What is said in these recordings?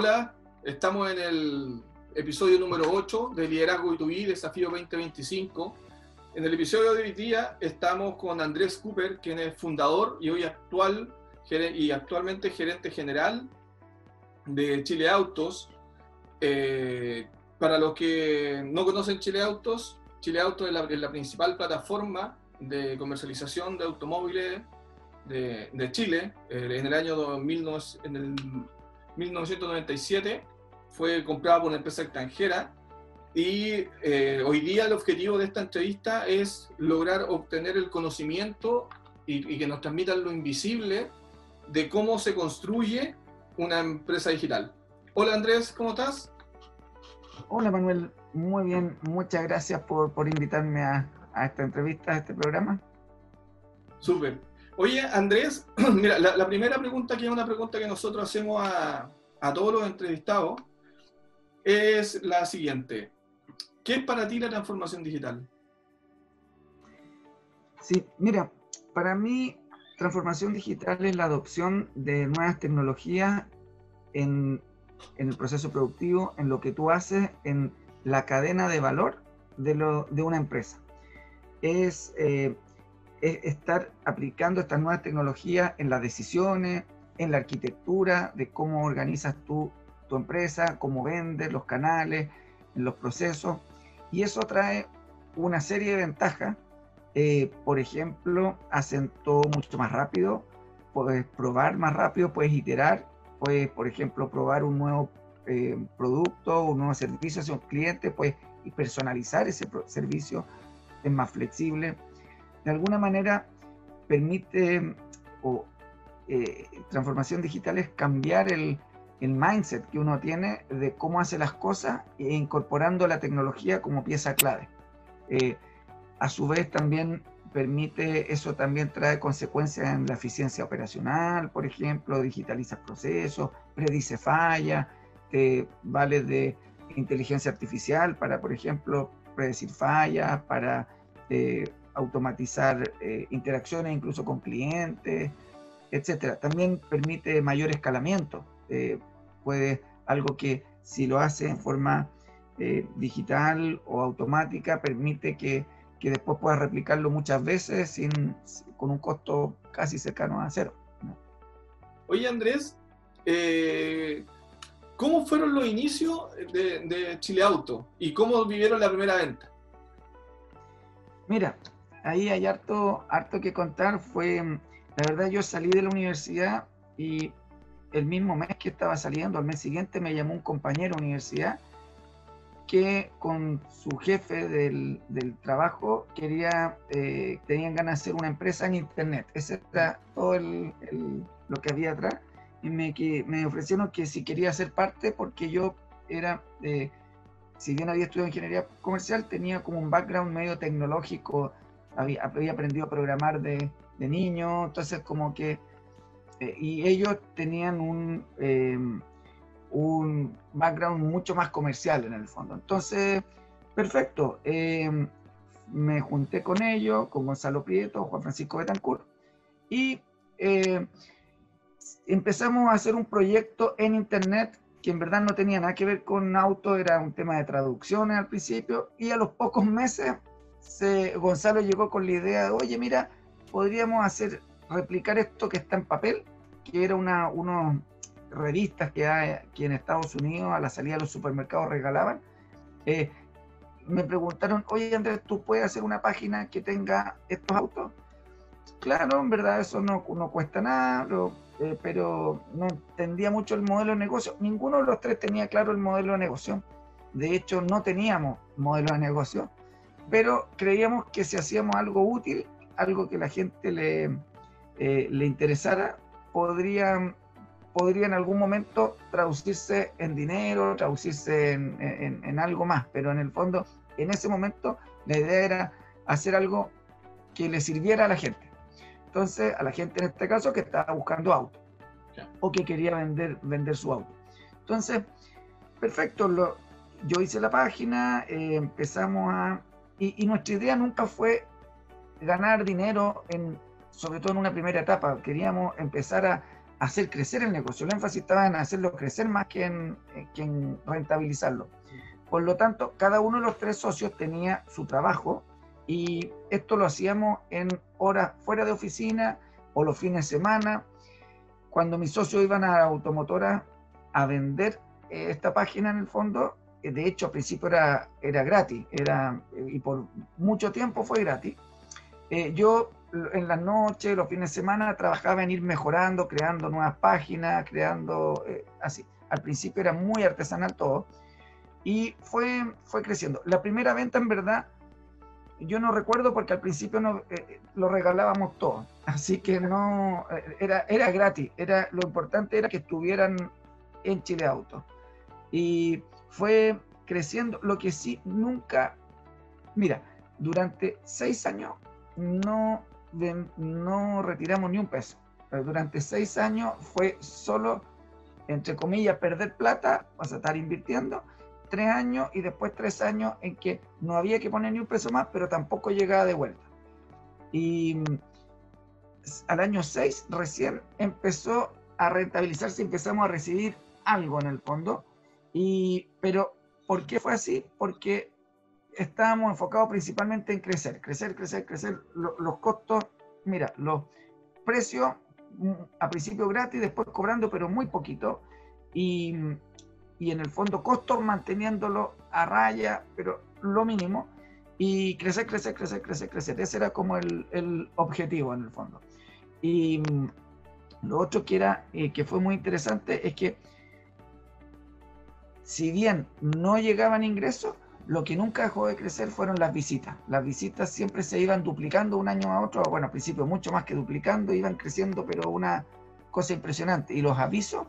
Hola, estamos en el episodio número 8 de Liderazgo B2B, Desafío 2025. En el episodio de hoy día estamos con Andrés Cooper, quien es fundador y hoy actual y actualmente gerente general de Chile Autos. Eh, para los que no conocen Chile Autos, Chile Autos es la, principal plataforma de comercialización de automóviles de, Chile. Eh, en el año 2009, en el 1997 fue comprada por una empresa extranjera y eh, hoy día el objetivo de esta entrevista es lograr obtener el conocimiento y, que nos transmitan lo invisible de cómo se construye una empresa digital. Hola Andrés, ¿cómo estás? Hola Manuel, muy bien, muchas gracias por, por invitarme a, a, esta entrevista, a este programa. Súper. Oye, Andrés, mira, la, primera pregunta, que es una pregunta que nosotros hacemos a, todos los entrevistados, es la siguiente. ¿Qué es para ti la transformación digital? Sí, mira, para mí transformación digital es la adopción de nuevas tecnologías en, el proceso productivo, en lo que tú haces, en la cadena de valor de, lo, de una empresa. Es eh, es estar aplicando estas nuevas tecnologías en las decisiones, en la arquitectura de cómo organizas tu, tu empresa, cómo vendes, los canales, los procesos. Y eso trae una serie de ventajas. Eh, por ejemplo, hacen todo mucho más rápido, puedes probar más rápido, puedes iterar, puedes, por ejemplo, probar un nuevo eh, producto, un nuevo servicio hacia un cliente, puedes personalizar ese servicio, es más flexible de alguna manera permite, o eh, transformación digital es cambiar el, mindset que uno tiene de cómo hace las cosas e incorporando la tecnología como pieza clave. Eh, a su vez también permite, eso también trae consecuencias en la eficiencia operacional, por ejemplo, digitaliza procesos, predice fallas, te vale de inteligencia artificial para, por ejemplo, predecir fallas, para eh, automatizar eh, interacciones incluso con clientes, etcétera. También permite mayor escalamiento. Eh, puede algo que si lo hace en forma eh, digital o automática permite que, que, después pueda replicarlo muchas veces sin, con un costo casi cercano a cero. Oye Andrés, ¿cómo fueron los inicios de, de Chile Auto y cómo vivieron la primera venta? Mira, ahí hay harto, harto que contar. Fue, la verdad, yo salí de la universidad y el mismo mes que estaba saliendo, al mes siguiente, me llamó un compañero de universidad que con su jefe del, trabajo quería, eh, tenían ganas de hacer una empresa en internet. Ese era todo lo que había atrás. Y me, que, me ofrecieron que si quería ser parte, porque yo era, eh, si bien había estudiado ingeniería comercial, tenía como un background medio tecnológico había, aprendido a programar de, niño, entonces como que, eh, y ellos tenían un, em, un background mucho más comercial en el fondo. Entonces, perfecto, em, me junté con ellos, con Gonzalo Prieto, Juan Francisco Betancourt, y em, empezamos a hacer un proyecto en Internet que en verdad no tenía nada que ver con auto, era un tema de traducciones al principio, y a los pocos meses Gonzalo llegó con la idea de, oye, mira, podríamos hacer, replicar esto que está en papel, que era una, unos revistas que hay aquí en Estados Unidos a la salida de los supermercados regalaban. Eh, me preguntaron, oye Andrés, ¿tú puedes hacer una página que tenga estos autos? Claro, en verdad eso no, no cuesta nada, eh, pero no entendía mucho el modelo de negocio. Ninguno de los tres tenía claro el modelo de negocio. De hecho, no teníamos modelo de negocio pero creíamos que si hacíamos algo útil, algo que la gente le, eh, le interesara, podría, podría en algún momento traducirse en dinero, traducirse en, en, algo más, pero en el fondo, en ese momento, la idea era hacer algo que le sirviera a la gente. Entonces, a la gente en este caso que estaba buscando auto o que quería vender, vender su auto. Entonces, perfecto, lo, yo hice la página, eh, empezamos a, y, nuestra idea nunca fue ganar dinero, en, sobre todo en una primera etapa. Queríamos empezar a, hacer crecer el negocio. El énfasis estaba en hacerlo crecer más que en, que en rentabilizarlo. Por lo tanto, cada uno de los tres socios tenía su trabajo y esto lo hacíamos en horas fuera de oficina o los fines de semana. Cuando mis socios iban a automotora a vender eh, esta página en el fondo, eh, de hecho al principio era, era gratis, era, eh, y por mucho tiempo fue gratis. yo en las noches, los fines de semana, trabajaba en ir mejorando, creando nuevas páginas, creando así. Al principio era muy artesanal todo y fue, fue creciendo. La primera venta en verdad yo no recuerdo porque al principio no, eh, eh, lo regalábamos todo, así que no, eh, era, era gratis, era, lo importante era que estuvieran en Chile Auto. Y fue creciendo, lo que sí nunca, mira, durante seis años no, no retiramos ni un peso. Durante seis años fue solo, entre comillas, perder plata, vas a estar invirtiendo, tres años y después tres años en que no había que poner ni un peso más, pero tampoco llegaba de vuelta. Y mm, al año seis recién empezó a rentabilizarse, empezamos a recibir algo en el fondo. Y, pero, ¿por qué fue así? Porque estábamos enfocados principalmente en crecer, crecer, crecer, crecer. los costos, mira, los precios mm, a principio gratis, después cobrando, pero muy poquito. Y y en el fondo costos manteniéndolo a raya, pero lo mínimo, y crecer, crecer, crecer, crecer, crecer. Ese era como el, el objetivo en el fondo. Y mm, lo otro que, era, eh, que fue muy interesante es que si bien no llegaban ingresos, lo que nunca dejó de crecer fueron las visitas. Las visitas siempre se iban duplicando un año a otro, bueno, al principio mucho más que duplicando, iban creciendo, pero una cosa impresionante. Y los avisos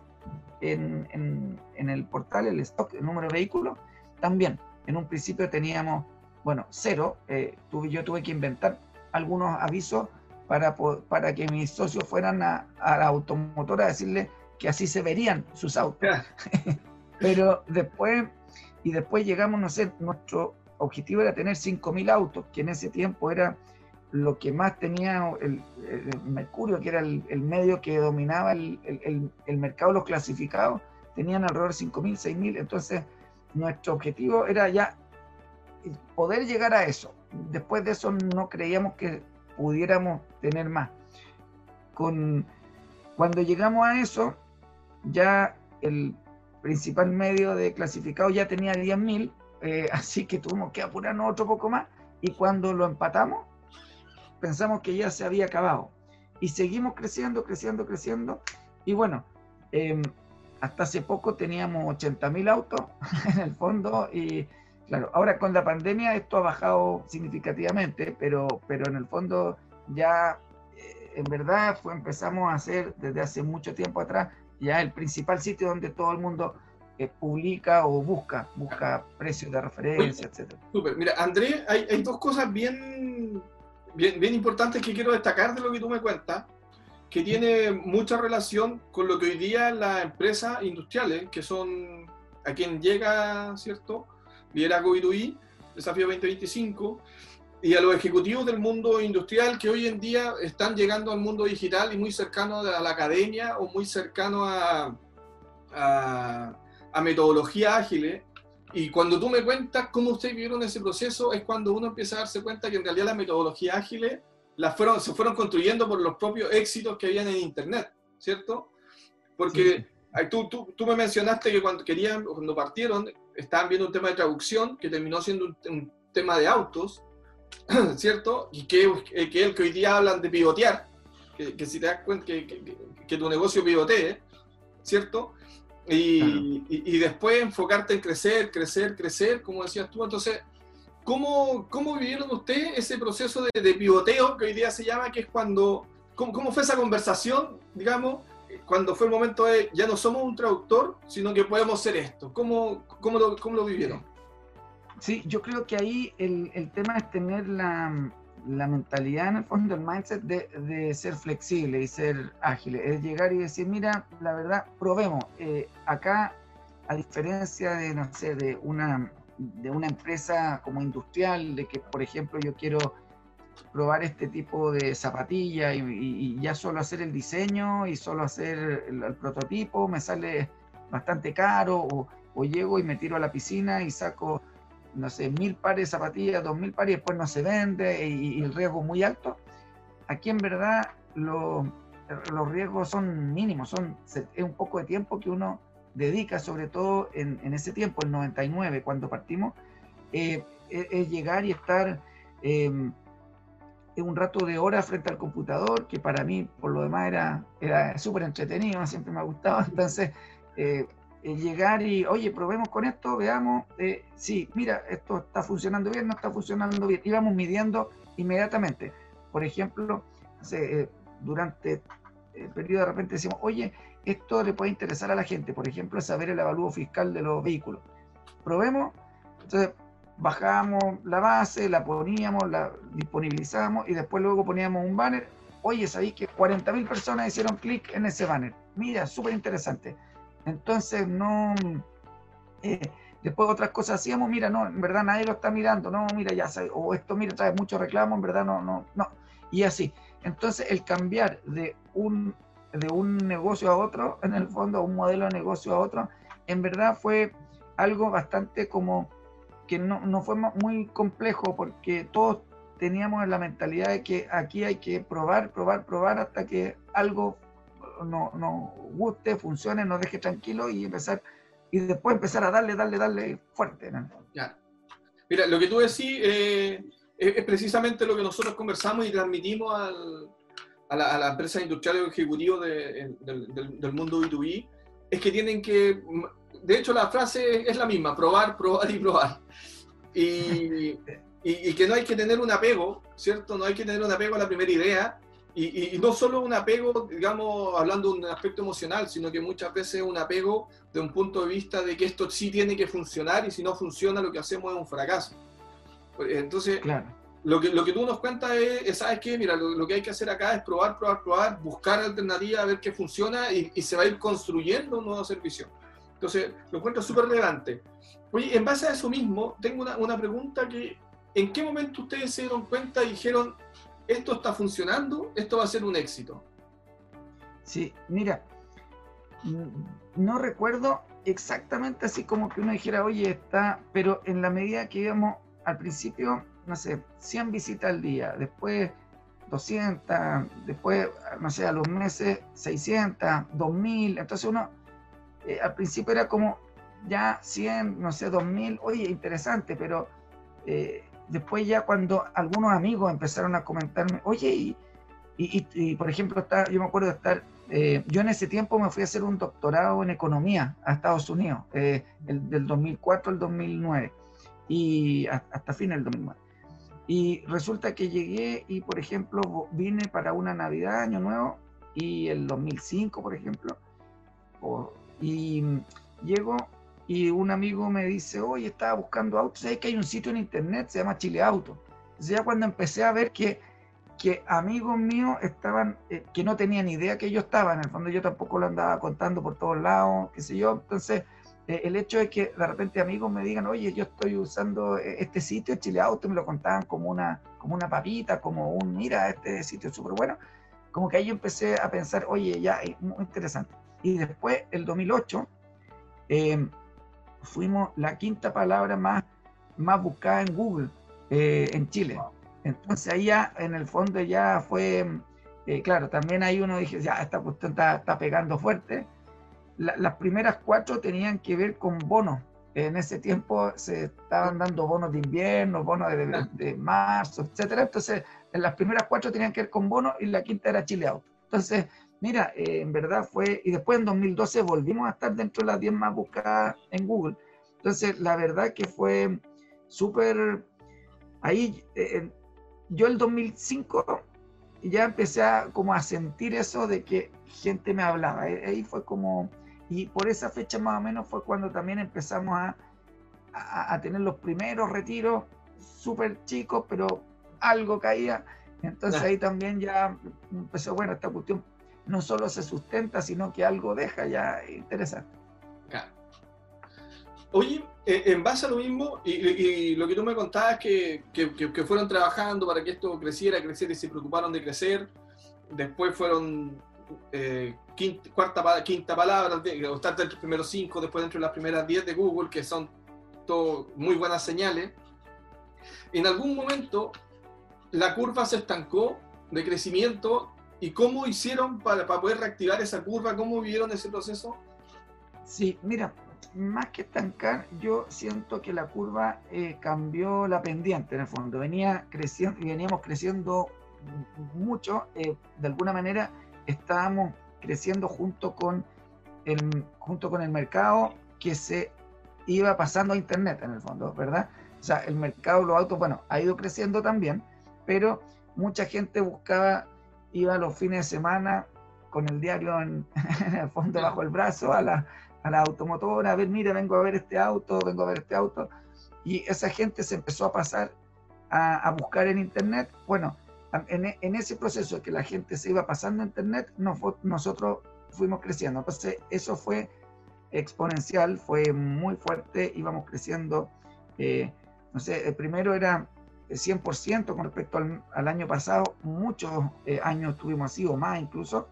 en, el portal, el stock, el número de vehículos, también. En un principio teníamos, bueno, cero. Eh, tuve, yo tuve que inventar algunos avisos para, para que mis socios fueran a, la automotora a decirle que así se verían sus autos. Pero después, y después llegamos, no sé, nuestro objetivo era tener 5.000 autos, que en ese tiempo era lo que más tenía el, Mercurio, que era el, medio que dominaba el, mercado, los clasificados, tenían alrededor de 5.000, 6.000. Entonces, nuestro objetivo era ya poder llegar a eso. Después de eso no creíamos que pudiéramos tener más. Con, cuando llegamos a eso, ya el principal medio de clasificado ya tenía 10.000, eh, así que tuvimos que apurarnos otro poco más. Y cuando lo empatamos, pensamos que ya se había acabado. Y seguimos creciendo, creciendo, creciendo. Y bueno, em, hasta hace poco teníamos 80.000 autos en el fondo y claro, ahora con la pandemia esto ha bajado significativamente, pero, pero en el fondo ya eh, en verdad empezamos a hacer desde hace mucho tiempo atrás ya el principal sitio donde todo el mundo eh, publica o busca, busca precios de referencia, etc. Súper, mira, Andrés, hay, hay dos cosas bien bien, bien importante que quiero destacar de lo que tú me cuentas, que tiene mucha relación con lo que hoy día las empresas industriales, que son a quien llega, ¿cierto? Liderazgo B2B, Desafío 2025, y a los ejecutivos del mundo industrial que hoy en día están llegando al mundo digital y muy cercano a la academia o muy cercano a, a, a metodologías ágiles y cuando tú me cuentas cómo ustedes vivieron ese proceso, es cuando uno empieza a darse cuenta que en realidad las metodologías ágiles las fueron, se fueron construyendo por los propios éxitos que habían en Internet, ¿cierto? Porque Tú, tú, tú, me mencionaste que cuando, querían, cuando partieron estaban viendo un tema de traducción que terminó siendo un, tema de autos, ¿cierto? Y que, eh, que, que hoy día hablan de pivotear, que, que si te das cuenta que, que, que tu negocio pivotee, ¿cierto? Y, y, después enfocarte en crecer, crecer, crecer, como decías tú. Entonces, ¿cómo, cómo vivieron ustedes ese proceso de, de, pivoteo que hoy día se llama, que es cuando, cómo, cómo, fue esa conversación, digamos, cuando fue el momento de ya no somos un traductor, sino que podemos ser esto? ¿Cómo, cómo, lo, cómo lo vivieron? Sí, yo creo que ahí el, el tema es tener la, la mentalidad en el fondo, el mindset de, de, ser flexible y ser ágil, es llegar y decir, mira, la verdad, probemos. Eh, acá, a diferencia de, no sé, de una, de una empresa como industrial, de que, por ejemplo, yo quiero probar este tipo de zapatilla y, ya solo hacer el diseño y solo hacer el, prototipo me sale bastante caro o, o, llego y me tiro a la piscina y saco, no sé, mil pares de zapatillas, dos mil pares y después no se vende y, el riesgo muy alto. Aquí en verdad los riesgos son mínimos, son, es un poco de tiempo que uno dedica, sobre todo en, en ese tiempo, el 99, cuando partimos, eh, es, llegar y estar eh, un rato de horas frente al computador, que para mí, por lo demás, era, era súper entretenido, siempre me ha gustado. Entonces, eh, llegar y, oye, probemos con esto, veamos, eh, sí, mira, esto está funcionando bien, no está funcionando bien. Íbamos midiendo inmediatamente. Por ejemplo, eh, durante el periodo de repente decimos, oye, esto le puede interesar a la gente, por ejemplo, saber el avalúo fiscal de los vehículos. Probemos, entonces bajábamos la base, la poníamos, la disponibilizábamos y después luego poníamos un banner. Oye, sabéis que 40.000 personas hicieron clic en ese banner. Mira, súper interesante. Entonces, no. Eh, después otras cosas hacíamos, mira, no, en verdad nadie lo está mirando, no, mira, ya sabes, o esto, mira, trae mucho reclamo, en verdad no, no, no. Y así. Entonces, el cambiar de un, de un negocio a otro, en el fondo, un modelo de negocio a otro, en verdad fue algo bastante como que no, no fue muy complejo porque todos teníamos la mentalidad de que aquí hay que probar, probar, probar hasta que algo nos no guste, funcione, nos deje tranquilo y empezar y después empezar a darle, darle, darle fuerte. Mira, lo que tú decís eh, es, precisamente lo que nosotros conversamos y transmitimos al, a, la, a, la, empresa industrial y ejecutivo de, del, del, mundo B2B, es que tienen que de hecho la frase es la misma, probar, probar y probar. Y, y, que no hay que tener un apego, ¿cierto? No hay que tener un apego a la primera idea. Y, y, no solo un apego, digamos, hablando de un aspecto emocional, sino que muchas veces un apego de un punto de vista de que esto sí tiene que funcionar y si no funciona lo que hacemos es un fracaso. Entonces, lo, que, lo que tú nos cuentas es, ¿sabes qué? Mira, lo, lo, que hay que hacer acá es probar, probar, probar, buscar alternativas, ver qué funciona y, y se va a ir construyendo un nuevo servicio. Entonces, lo encuentro súper relevante. Oye, en base a eso mismo, tengo una, una, pregunta que, ¿en qué momento ustedes se dieron cuenta y dijeron, esto está funcionando, esto va a ser un éxito? Sí, mira, no recuerdo exactamente así como que uno dijera, oye, está, pero en la medida que íbamos al principio, no sé, 100 visitas al día, después 200, después, no sé, a los meses 600, 2000, entonces uno eh, al principio era como ya 100, no sé, 2000, oye, interesante, pero eh, después ya cuando algunos amigos empezaron a comentarme, oye, y, y, por ejemplo, está, yo me acuerdo de estar, eh, yo en ese tiempo me fui a hacer un doctorado en economía a Estados Unidos, el, del 2004 al 2009, y hasta fin del 2009. Y resulta que llegué y, por ejemplo, vine para una Navidad, Año Nuevo, y el 2005, por ejemplo, o, y llego y un amigo me dice, oye, estaba buscando autos, ¿sabes que hay un sitio en internet, se llama Chile Auto? Entonces ya cuando empecé a ver que, que amigos míos estaban, eh, que no tenían idea que yo estaba, en el fondo yo tampoco lo andaba contando por todos lados, qué sé yo, entonces eh, el hecho es que de repente amigos me digan, oye, yo estoy usando eh, este sitio, Chile Auto, me lo contaban como una, como una papita, como un, mira, este sitio es súper bueno, como que ahí yo empecé a pensar, oye, ya, es muy interesante. Y después, el 2008, eh, fuimos la quinta palabra más, más buscada en Google eh, en Chile. Entonces ahí ya, en el fondo ya fue, eh, claro, también ahí uno dije, ya, esta cuestión está, está pegando fuerte. las primeras cuatro tenían que ver con bonos. En ese tiempo se estaban dando bonos de invierno, bonos de, de, marzo, etcétera. Entonces, en las primeras cuatro tenían que ver con bonos y la quinta era Chile Auto. Entonces, Mira, eh, en verdad fue, y después en 2012 volvimos a estar dentro de las 10 más buscadas en Google. Entonces, la verdad que fue súper, ahí, eh, yo el 2005 ya empecé a, como a sentir eso de que gente me hablaba. Ahí fue como, y por esa fecha más o menos fue cuando también empezamos a, a, tener los primeros retiros, súper chicos, pero algo caía. Entonces ahí también ya empezó, bueno, esta cuestión no solo se sustenta, sino que algo deja ya interesante. Oye, eh, en base a lo mismo, y, lo que tú me contabas que, que, que, fueron trabajando para que esto creciera, creciera y se preocuparon de crecer, después fueron eh, quinta, cuarta, quinta palabra, o estar entre los primeros cinco, después dentro de las primeras diez de Google, que son todo muy buenas señales. En algún momento la curva se estancó de crecimiento y cómo hicieron para, para poder reactivar esa curva, cómo vivieron ese proceso. Sí, mira, más que estancar, yo siento que la curva eh, cambió la pendiente en el fondo. Venía creciendo y veníamos creciendo mucho. Eh, de alguna manera estábamos creciendo junto con el, junto con el mercado que se iba pasando a Internet en el fondo, ¿verdad? O sea, el mercado de los autos, bueno, ha ido creciendo también, pero mucha gente buscaba, iba los fines de semana con el diario en, en el fondo bajo el brazo a la, a la automotora, a ver, mira, vengo a ver este auto, vengo a ver este auto. Y esa gente se empezó a pasar a, buscar en Internet. Bueno, en, ese proceso que la gente se iba pasando a Internet, nosotros fuimos creciendo. Entonces, eso fue exponencial, fue muy fuerte, íbamos creciendo. Eh, no sé, el primero era 100% con respecto al, año pasado, muchos eh, años tuvimos así o más incluso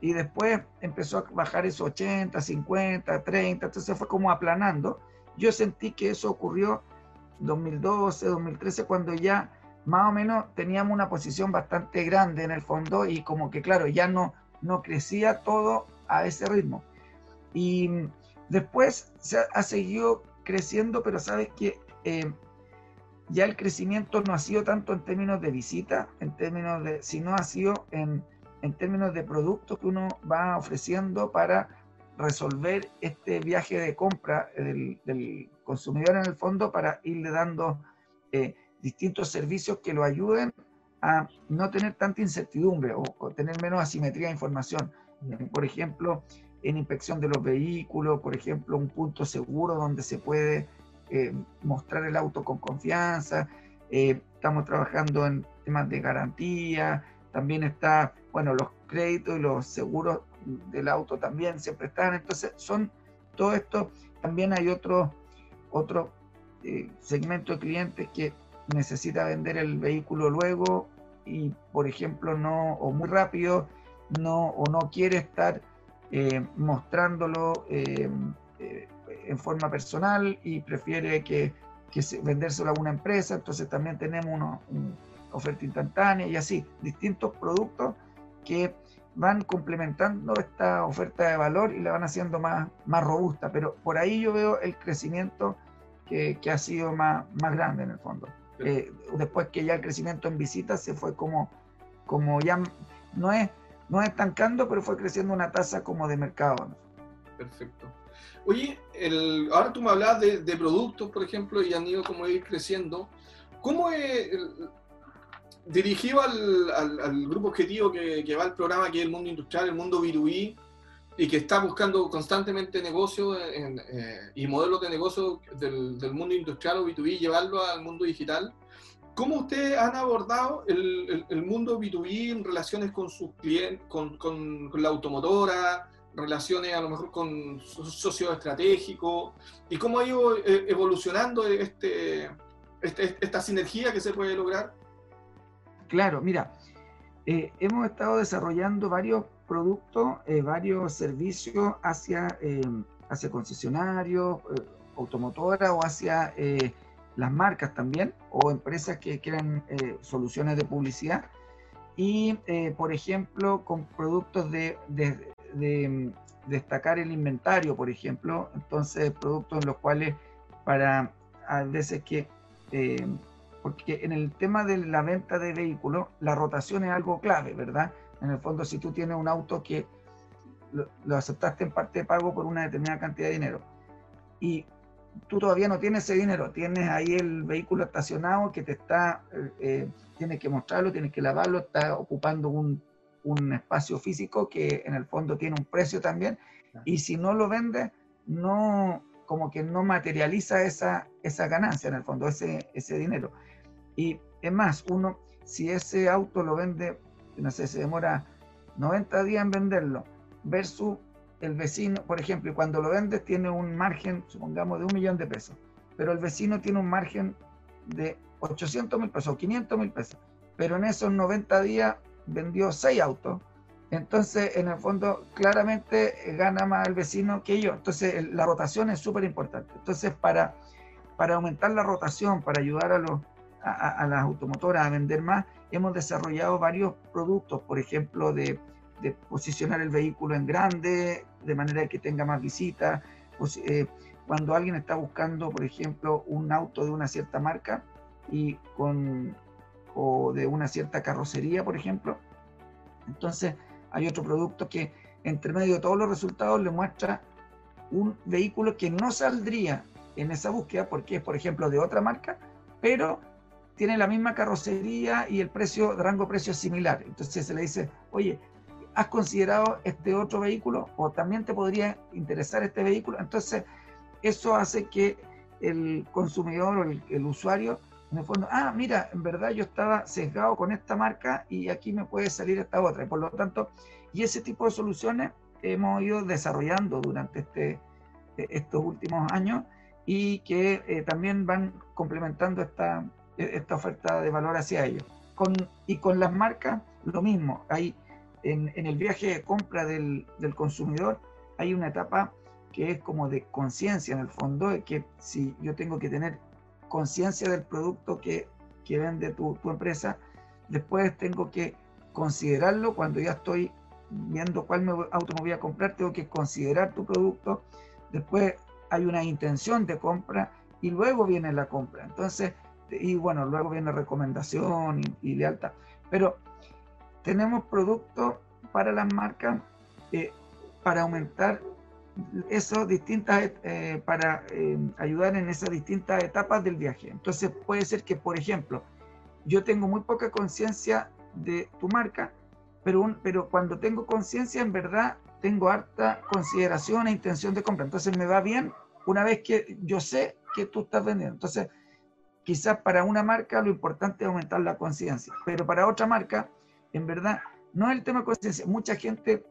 y después empezó a bajar esos 80, 50, 30, entonces fue como aplanando. Yo sentí que eso ocurrió 2012, 2013, cuando ya más o menos teníamos una posición bastante grande en el fondo y como que claro, ya no, no crecía todo a ese ritmo. Y después se ha, seguido creciendo, pero sabes que eh, ya el crecimiento no ha sido tanto en términos de visita, en términos de, sino ha sido en en términos de productos que uno va ofreciendo para resolver este viaje de compra del, consumidor en el fondo para irle dando eh, distintos servicios que lo ayuden a no tener tanta incertidumbre o, tener menos asimetría de información. Por ejemplo, en inspección de los vehículos, por ejemplo, un punto seguro donde se puede eh, mostrar el auto con confianza. Eh, estamos trabajando en temas de garantía, también está, bueno, los créditos y los seguros del auto también siempre están. Entonces, son todo esto. También hay otro, otro eh, segmento de clientes que necesita vender el vehículo luego y, por ejemplo, no, o muy rápido, no, o no quiere estar mostrándolo en forma personal y prefiere que, que vendérselo a una empresa. Entonces, también tenemos uno, un, oferta instantánea y así, distintos productos que van complementando esta oferta de valor y la van haciendo más, más robusta. Pero por ahí yo veo el crecimiento que, que ha sido más, más grande en el fondo. Eh, después que ya el crecimiento en visitas se fue como, como ya no es, no es estancando, pero fue creciendo una tasa como de mercado. Perfecto. Oye, el, ahora tú me hablas de, de, productos, por ejemplo, y han ido como ir creciendo. ¿Cómo es, dirigido al, grupo objetivo que, va al programa, que es el mundo industrial, el mundo B2B, y que está buscando constantemente negocios eh, y modelos de negocio del, mundo industrial o B2B, llevarlo al mundo digital. ¿Cómo ustedes han abordado el, mundo B2B en relaciones con sus clientes, con, con, la automotora, relaciones a lo mejor con socios estratégicos, y cómo ha ido eh, evolucionando este, este, esta sinergia que se puede lograr? Claro, mira, eh, hemos estado desarrollando varios productos, eh, varios servicios hacia, eh, hacia concesionarios, automotoras o hacia las marcas también, o empresas que quieran soluciones de publicidad. Y, por ejemplo, con productos de destacar el inventario, por ejemplo, entonces productos en los cuales para a veces que porque en el tema de la venta de vehículos, la rotación es algo clave, ¿verdad? En el fondo, si tú tienes un auto que lo, aceptaste en parte de pago por una determinada cantidad de dinero y tú todavía no tienes ese dinero, tienes ahí el vehículo estacionado que te está, eh, eh, tienes que mostrarlo, tienes que lavarlo, está ocupando un, un, espacio físico que en el fondo tiene un precio también, y si no lo vendes, no, como que no materializa esa, esa ganancia en el fondo, ese, ese dinero. Y es más, uno, si ese auto lo vende, no sé, se demora 90 días en venderlo, versus el vecino, por ejemplo, y cuando lo vendes tiene un margen, supongamos, de un millón de pesos. pero el vecino tiene un margen de 800 mil pesos o 500 mil pesos, pero en esos 90 días vendió 6 autos. Entonces, en el fondo, claramente gana más el vecino que yo. Entonces, la rotación es súper importante. Entonces, para, para aumentar la rotación, para ayudar a, los, a, las automotoras a vender más, hemos desarrollado varios productos, por ejemplo, de, de posicionar el vehículo en grande, de manera que tenga más visitas. Pues, eh, cuando alguien está buscando, por ejemplo, un auto de una cierta marca y con, o de una cierta carrocería, por ejemplo, entonces hay otro producto que entre medio de todos los resultados le muestra un vehículo que no saldría en esa búsqueda porque es, por ejemplo, de otra marca, pero tiene la misma carrocería y el precio, rango precio es similar. Entonces se le dice, oye, ¿has considerado este otro vehículo? ¿O también te podría interesar este vehículo? Entonces, eso hace que el consumidor o el, usuario, en el fondo, ah, mira, en verdad yo estaba sesgado con esta marca y aquí me puede salir esta otra. Y por lo tanto, y ese tipo de soluciones hemos ido desarrollando durante este, e, estos últimos años y que eh, también van complementando esta, e, esta oferta de valor hacia ellos. Con, y con las marcas, lo mismo. Hay, en, en el viaje de compra del, del consumidor, hay una etapa que es como de conciencia en el fondo, de que si yo tengo que tener conciencia del producto que, que vende tu, tu, empresa, después tengo que considerarlo cuando ya estoy viendo cuál auto me voy a comprar, tengo que considerar tu producto, después hay una intención de compra y luego viene la compra. Entonces, y bueno, luego viene recomendación y, lealtad. Pero tenemos productos para las marcas eh, para aumentar eso distintas, eh, para eh, ayudar en esas distintas etapas del viaje. Entonces puede ser que, por ejemplo, yo tengo muy poca conciencia de tu marca, pero, pero cuando tengo conciencia, en verdad, tengo harta consideración e intención de compra. Entonces me va bien una vez que yo sé que tú estás vendiendo. Entonces, quizás para una marca lo importante es aumentar la conciencia, pero para otra marca, en verdad, no es el tema de conciencia. Mucha gente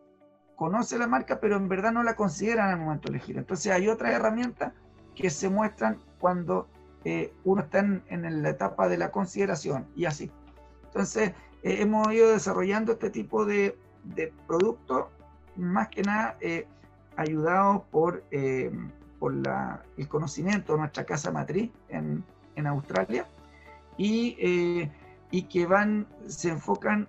conoce la marca, pero en verdad no la consideran al momento de elegir. Entonces hay otras herramientas que se muestran cuando eh, uno está en, la etapa de la consideración y así. Entonces eh, hemos ido desarrollando este tipo de, de productos, más que nada eh, ayudados por, por la, el conocimiento de nuestra casa matriz en, en Australia y, y que van, se enfocan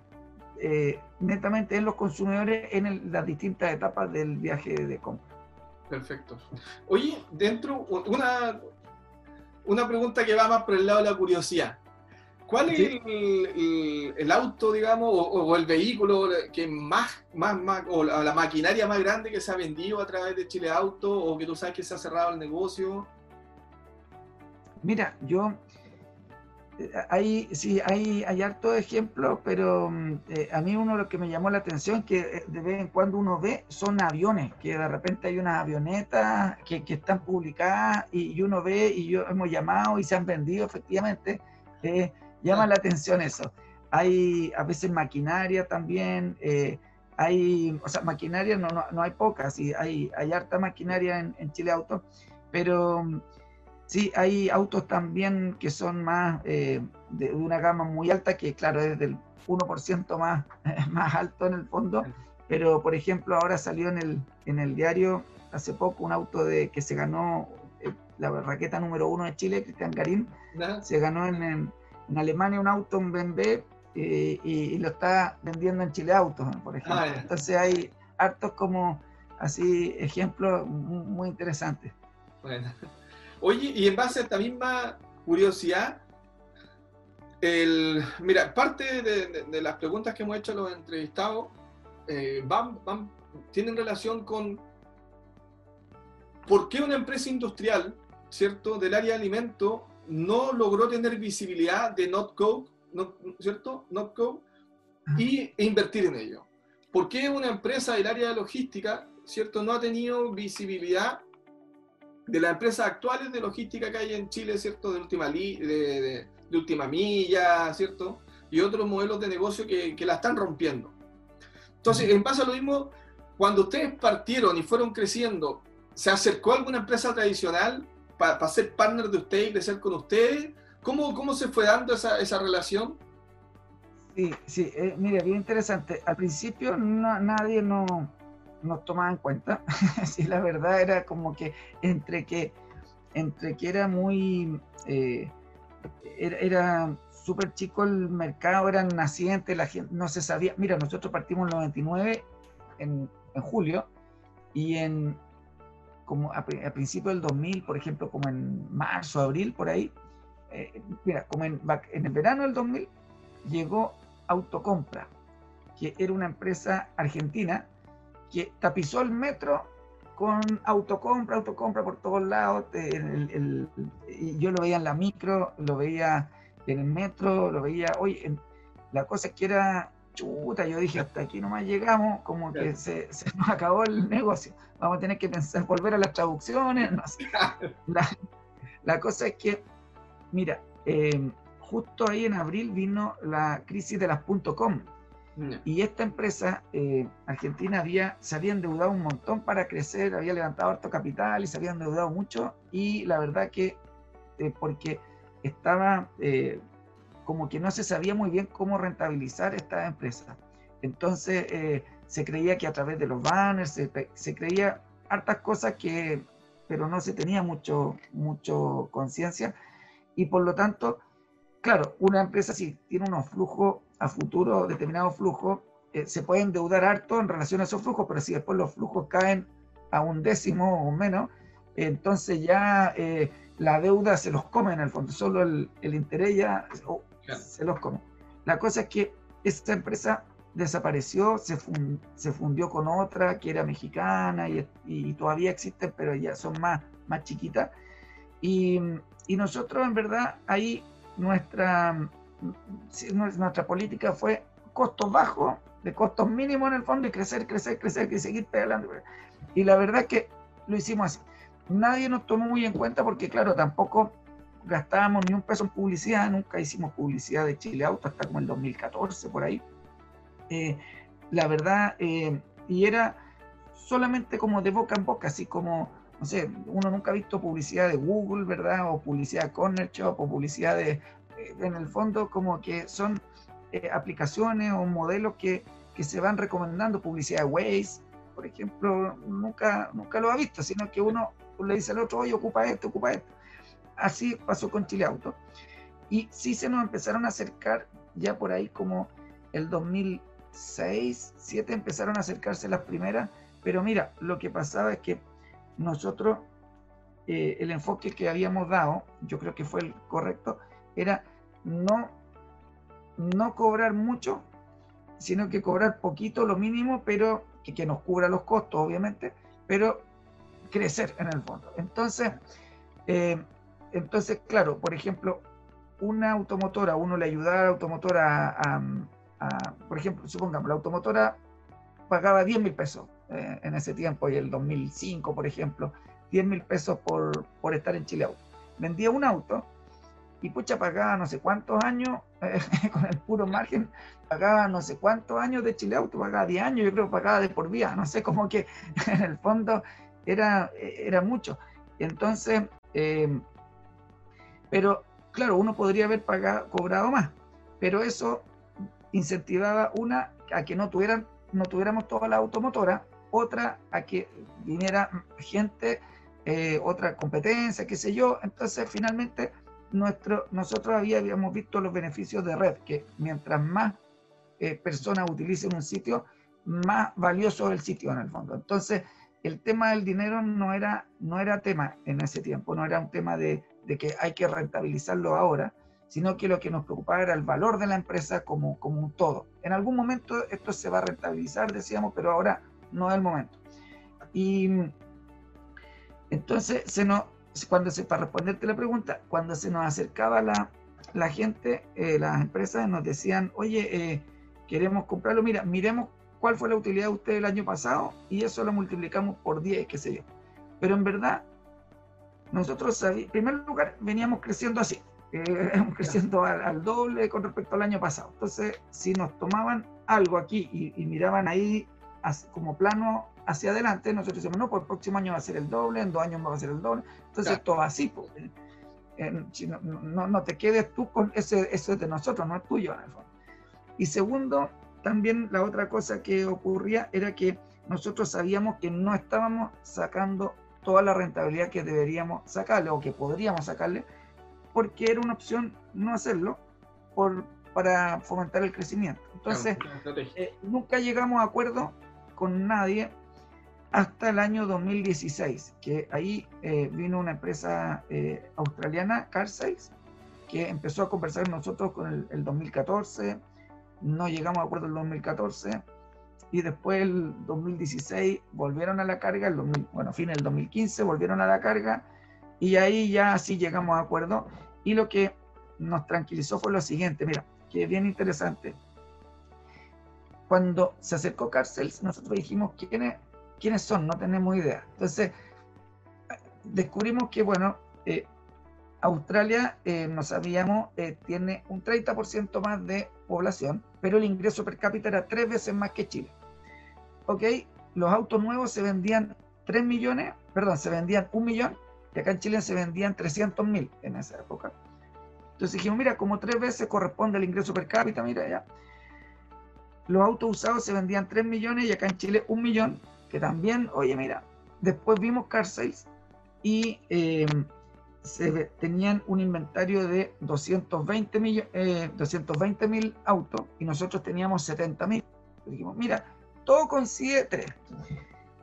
eh, netamente en los consumidores en las distintas etapas del viaje de compra. Perfecto. Oye, dentro, una, una pregunta que va más por el lado de la curiosidad. ¿Cuál es el, auto, digamos, o, el vehículo que más, más, más, o la, maquinaria más grande que se ha vendido a través de Chile Auto, o que tú sabes que se ha cerrado el negocio? Mira, yo hay, sí, hay, hay harto ejemplos, pero mm, eh, a mí uno lo que me llamó la atención que eh, de vez en cuando uno ve son aviones, que de repente hay unas avionetas que, que están publicadas y, uno ve y yo hemos llamado y se han vendido efectivamente. Eh, llama la atención eso. Hay a veces maquinaria también, hay, o sea, maquinaria no, no, no hay pocas, y hay, hay harta maquinaria en, en Chile Auto, pero mm, Sí, hay autos también que son más eh, de una gama muy alta, que claro, es del 1% más, más alto en el fondo, pero por ejemplo ahora salió en el, en el diario hace poco un auto de que se ganó eh, la raqueta número uno de Chile, Cristian Garín, se ganó en, en, Alemania un auto, un BMW, eh, y, lo está vendiendo en Chile Autos, por ejemplo. Ah, Entonces hay hartos como así ejemplos muy interesantes. Bueno. Oye, y en base a esta misma curiosidad, el, mira, parte de, las preguntas que hemos hecho a los entrevistados eh, van, van, tienen relación con por qué una empresa industrial, ¿cierto?, del área de alimentos no logró tener visibilidad de NotCo, no, ¿cierto?, NotCo, y e invertir en ello. ¿Por qué una empresa del área de logística, ¿cierto?, no ha tenido visibilidad de las empresas actuales de logística que hay en Chile, ¿cierto? De última, de, última milla, ¿cierto? Y otros modelos de negocio que, la están rompiendo. Entonces, en base a lo mismo, cuando ustedes partieron y fueron creciendo, ¿se acercó alguna empresa tradicional para ser partner de ustedes y crecer con ustedes. ¿Cómo, cómo se fue dando esa, esa relación? Sí, sí, eh, mire, bien interesante. Al principio nadie no, nos tomaba en cuenta. sí, la verdad era como que entre que, entre que era muy, eh, era, súper chico el mercado, eran nacientes, la gente no se sabía. Mira, nosotros partimos en el 99 en, en julio y en como a, principios del 2000, por ejemplo, como en marzo, abril, por ahí, eh, mira, como en, en el verano del 2000 llegó Autocompra, que era una empresa argentina que tapizó el metro con autocompra, autocompra por todos lados. y yo lo veía en la micro, lo veía en el metro, lo veía. hoy la cosa es que era chuta. Yo dije, hasta aquí nomás llegamos, como que se, se, nos acabó el negocio. Vamos a tener que pensar, volver a las traducciones. No sé. la, cosa es que, mira, eh, justo ahí en abril vino la crisis de las .com. Y esta empresa eh, argentina había, se había endeudado un montón para crecer, había levantado harto capital y se había endeudado mucho. Y la verdad que, eh, porque estaba eh, como que no se sabía muy bien cómo rentabilizar esta empresa. Entonces se creía que a través de los banners, se, se creía hartas cosas que, pero no se tenía mucho, mucho conciencia. Y por lo tanto, claro, una empresa si tiene unos flujos a futuro, determinados flujos, eh, se puede endeudar harto en relación a esos flujos, pero si después los flujos caen a un décimo o menos, entonces ya eh, la deuda se los come en el fondo, solo el, interés ya se los come. La cosa es que esta empresa desapareció, se, se fundió con otra que era mexicana y, todavía existen, pero ya son más, más chiquitas. Y, y nosotros en verdad ahí nuestra, nuestra política fue costos bajos, de costos mínimos en el fondo y crecer, crecer, crecer y seguir pedalando. Y la verdad es que lo hicimos así. Nadie nos tomó muy en cuenta porque, claro, tampoco gastábamos ni un peso en publicidad, nunca hicimos publicidad de Chile Auto hasta como el 2014, por ahí. Eh, la verdad, eh, y era solamente como de boca en boca, así como no sé, uno nunca ha visto publicidad de Google, ¿verdad? O publicidad de Corner Shop, o publicidad de, eh, en el fondo, como que son eh, aplicaciones o modelos que, que, se van recomendando, publicidad de Waze, por ejemplo, nunca, nunca lo ha visto, sino que uno le dice al otro, oye, ocupa esto, ocupa esto. Así pasó con Chile Auto. Y sí se nos empezaron a acercar ya por ahí como el 2006, 2007 empezaron a acercarse las primeras, pero mira, lo que pasaba es que nosotros, eh, el enfoque que habíamos dado, yo creo que fue el correcto, era no, no cobrar mucho, sino que cobrar poquito, lo mínimo, pero que, nos cubra los costos, obviamente, pero crecer en el fondo. Entonces, eh, entonces, claro, por ejemplo, una automotora, uno le ayudaba a la automotora a, por ejemplo, supongamos, la automotora pagaba 10 mil pesos eh, en ese tiempo, y el 2005, por ejemplo, 10 mil pesos por, por, estar en Chile Auto. Vendía un auto y pucha pagaba no sé cuántos años, eh, con el puro margen, pagaba no sé cuántos años de Chile Auto, pagaba 10 años, yo creo pagaba de por vía, no sé, cómo que en el fondo era, era mucho. Entonces, eh, pero claro, uno podría haber pagado, cobrado más, pero eso incentivaba una a que no tuvieran no tuviéramos toda la automotora otra a que viniera gente, eh, otra competencia, qué sé yo. Entonces, finalmente, nuestro, nosotros habíamos visto los beneficios de red, que mientras más eh, personas utilicen un sitio, más valioso el sitio en el fondo. Entonces, el tema del dinero no era, no era tema en ese tiempo, no era un tema de, de que hay que rentabilizarlo ahora, sino que lo que nos preocupaba era el valor de la empresa como, como un todo. En algún momento esto se va a rentabilizar, decíamos, pero ahora no es el momento. Y entonces, se nos, cuando se, para responderte la pregunta, cuando se nos acercaba la, la gente, eh, las empresas nos decían, oye, eh, queremos comprarlo, mira, miremos cuál fue la utilidad de usted el año pasado y eso lo multiplicamos por 10, qué sé yo. Pero en verdad, nosotros, en primer lugar, veníamos creciendo así, eh, creciendo al, doble con respecto al año pasado. Entonces, si nos tomaban algo aquí y, y miraban ahí como plano hacia adelante, nosotros decimos, no, por el próximo año va a ser el doble, en dos años va a ser el doble. Entonces, esto va así. Pues, no, no, te quedes tú con ese, eso es de nosotros, no es tuyo en el fondo. Y segundo, también la otra cosa que ocurría era que nosotros sabíamos que no estábamos sacando toda la rentabilidad que deberíamos sacarle o que podríamos sacarle, porque era una opción no hacerlo por, para fomentar el crecimiento. Entonces, eh, nunca llegamos a acuerdo con nadie hasta el año 2016, que ahí eh, vino una empresa eh, australiana, CarSales, que empezó a conversar con nosotros con el, 2014, no llegamos a acuerdo en el 2014, y después el 2016 volvieron a la carga, el bueno, fin del 2015 volvieron a la carga, y ahí ya sí llegamos a acuerdo, y lo que nos tranquilizó fue lo siguiente, mira, que es bien interesante. Cuando se acercó CarSales, nosotros dijimos, ¿quién es? quiénes son, no tenemos idea. Entonces, descubrimos que, bueno, eh, Australia, eh, no sabíamos, eh, tiene un 30% más de población, pero el ingreso per cápita era tres veces más que Chile. ¿Ok? Los autos nuevos se vendían 3 millones, perdón, se vendían un millón, y acá en Chile se vendían 300 mil en esa época. Entonces dijimos, mira, como tres veces corresponde el ingreso per cápita, mira ya. Los autos usados se vendían 3 millones y acá en Chile un millón, que también, oye, mira, después vimos Car Sales y em, se, tenían un inventario de 220 mil eh, autos y nosotros teníamos 70 mil. Dijimos, mira, todo coincide tres.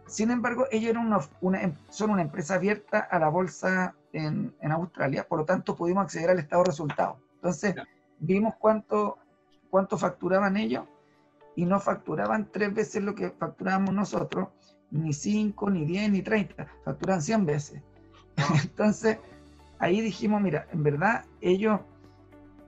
Sin embargo, ellos eran una, em, son una empresa abierta a la bolsa en, en, Australia, por lo tanto pudimos acceder al estado de resultados. Entonces, vimos cuánto, cuánto facturaban ellos y no facturaban tres veces lo que facturábamos nosotros, ni cinco, ni diez, ni treinta, facturan cien veces. Entonces, ahí dijimos, mira, en verdad ellos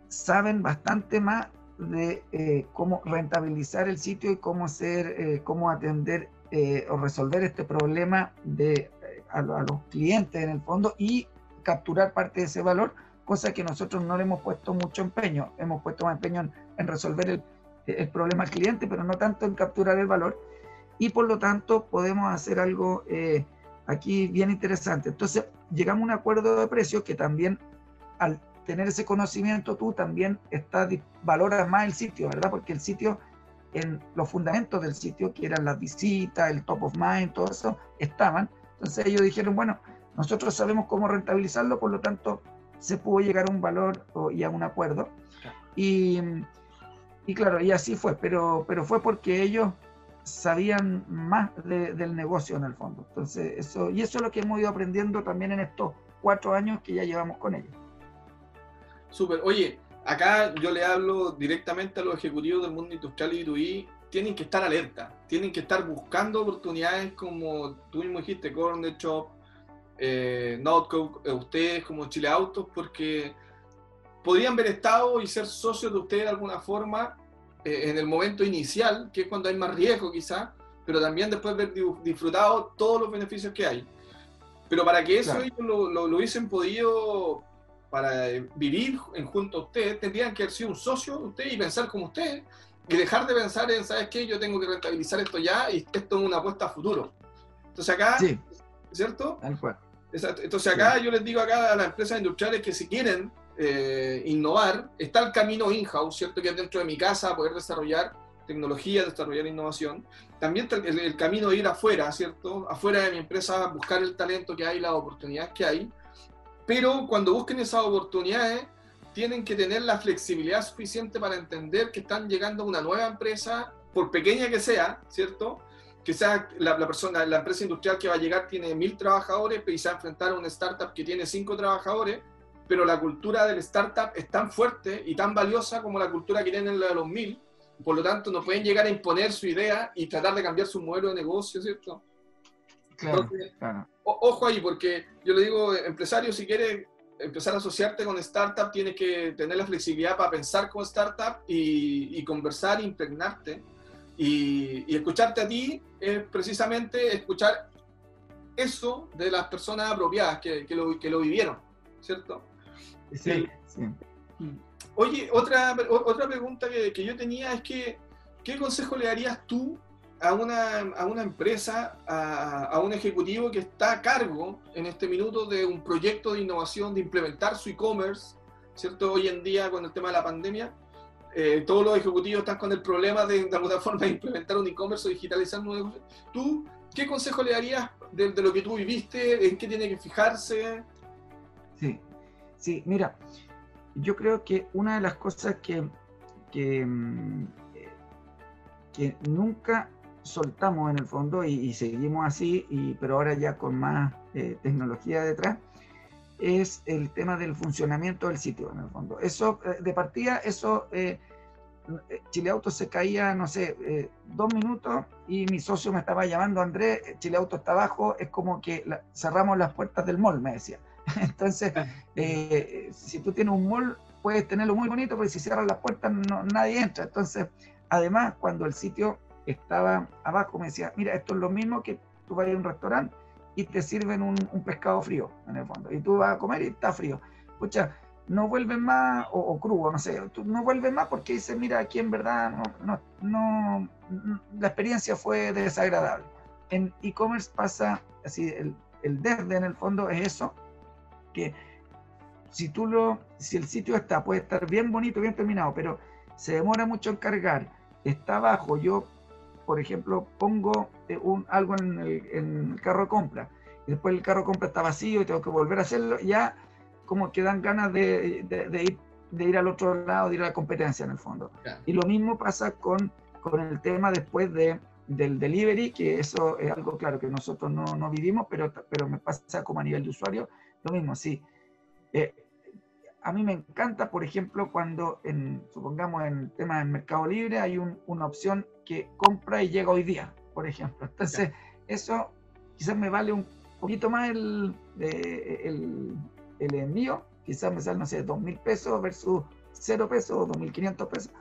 saben bastante más de eh, cómo rentabilizar el sitio y cómo hacer, eh, cómo atender eh, o resolver este problema de, a, los clientes en el fondo y capturar parte de ese valor, cosa que nosotros no le hemos puesto mucho empeño, hemos puesto más empeño en resolver el, el problema al cliente, pero no tanto en capturar el valor. Y por lo tanto podemos hacer algo eh, aquí bien interesante. Entonces llegamos a un acuerdo de precios que también al tener ese conocimiento tú también estás, valoras más el sitio, ¿verdad? Porque el sitio, en los fundamentos del sitio, que eran las visitas, el top of mind, todo eso, estaban. Entonces ellos dijeron, bueno, nosotros sabemos cómo rentabilizarlo, por lo tanto se pudo llegar a un valor y a un acuerdo. Y, y claro, y así fue, pero, pero fue porque ellos sabían más del negocio en el fondo. Entonces, eso, y eso es lo que hemos ido aprendiendo también en estos cuatro años que ya llevamos con ellos. Súper. Oye, acá yo le hablo directamente a los ejecutivos del mundo industrial y B2B, tienen que estar alerta, tienen que estar buscando oportunidades como tú mismo dijiste, Corner Shop, eh, Notco, eh, ustedes como Chile Autos, porque podrían haber estado y ser socios de ustedes de alguna forma eh, en el momento inicial, que es cuando hay más riesgo quizá, pero también después de haber disfrutado todos los beneficios que hay. Pero para que eso ellos lo, lo, hubiesen podido para vivir en junto a ustedes, tendrían que haber sido un socio de ustedes y pensar como ustedes y dejar de pensar en, ¿sabes qué? Yo tengo que rentabilizar esto ya y esto es una apuesta a futuro. Entonces acá, sí. ¿cierto? Entonces acá yo les digo acá a las empresas industriales que si quieren eh, innovar, está el camino in-house, ¿cierto? Que es dentro de mi casa poder desarrollar tecnología, desarrollar innovación. También está el, camino de ir afuera, ¿cierto? Afuera de mi empresa, buscar el talento que hay, las oportunidades que hay. Pero cuando busquen esas oportunidades, tienen que tener la flexibilidad suficiente para entender que están llegando a una nueva empresa, por pequeña que sea, ¿cierto? Que sea la, persona, la empresa industrial que va a llegar tiene mil trabajadores, y se va a enfrentar a una startup que tiene cinco trabajadores, pero la cultura del startup es tan fuerte y tan valiosa como la cultura que tienen la de los mil. Por lo tanto, no pueden llegar a imponer su idea y tratar de cambiar su modelo de negocio, ¿cierto? Claro, ojo ahí, porque yo le digo, empresario, si quieres empezar a asociarte con startup, tienes que tener la flexibilidad para pensar con startup y, y conversar, impregnarte. Y, y, escucharte a ti es precisamente escuchar eso de las personas apropiadas que, que, lo, que lo vivieron, ¿cierto? Sí, sí. Oye, otra, otra pregunta que, yo tenía es que, ¿qué consejo le darías tú a una, a una empresa, a, a, un ejecutivo que está a cargo en este minuto de un proyecto de innovación, de implementar su e-commerce, ¿cierto? Hoy en día con el tema de la pandemia, eh, todos los ejecutivos están con el problema de, de alguna forma, de implementar un e-commerce o digitalizar un negocio. ¿Tú qué consejo le darías de, de, lo que tú viviste? ¿En qué tiene que fijarse? Sí, sí, mira, yo creo que una de las cosas que, que, mm, que nunca soltamos en el fondo y, seguimos así, pero ahora ya con más eh, tecnología detrás, es el tema del funcionamiento del sitio en el fondo. Eso, eh, de partida, eso, eh, Chile Auto se caía, no sé, eh, dos minutos y mi socio me estaba llamando, Andrés, Chile Auto está abajo, es como que cerramos las puertas del mall, me decía. Entonces, si tú tienes un mall, puedes tenerlo muy bonito, porque si cierras las puertas no, nadie entra. Entonces, además, cuando el sitio estaba abajo, me decía, mira, esto es lo mismo que tú vas a un restaurante y te sirven un, un, pescado frío, en el fondo, y tú vas a comer y está frío. Pucha, no vuelven más, o, o crudo, no sé, tú no vuelves más porque dices, mira, aquí en verdad no, no, no, la experiencia fue desagradable. En e-commerce pasa así, el, el desde en el fondo es eso, que si tú lo, si el sitio está, puede estar bien bonito, bien terminado, pero se demora mucho en cargar, está abajo, yo por ejemplo, pongo eh, un, algo en el, en el, carro de compra y después el carro de compra está vacío y tengo que volver a hacerlo, ya como que dan ganas de, de, de, ir, de ir al otro lado, de ir a la competencia en el fondo. Claro. Y lo mismo pasa con, con el tema después de, del delivery, que eso es algo claro que nosotros no, no vivimos, pero, pero me pasa como a nivel de usuario, lo mismo, sí. Eh, a mí me encanta, por ejemplo, cuando, en, supongamos, en el tema del Mercado Libre hay un, una opción que compra y llega hoy día, por ejemplo. Entonces, eso quizás me vale un poquito más el, el, el envío, quizás me sale, no sé, dos mil pesos versus cero pesos o dos mil quinientos pesos,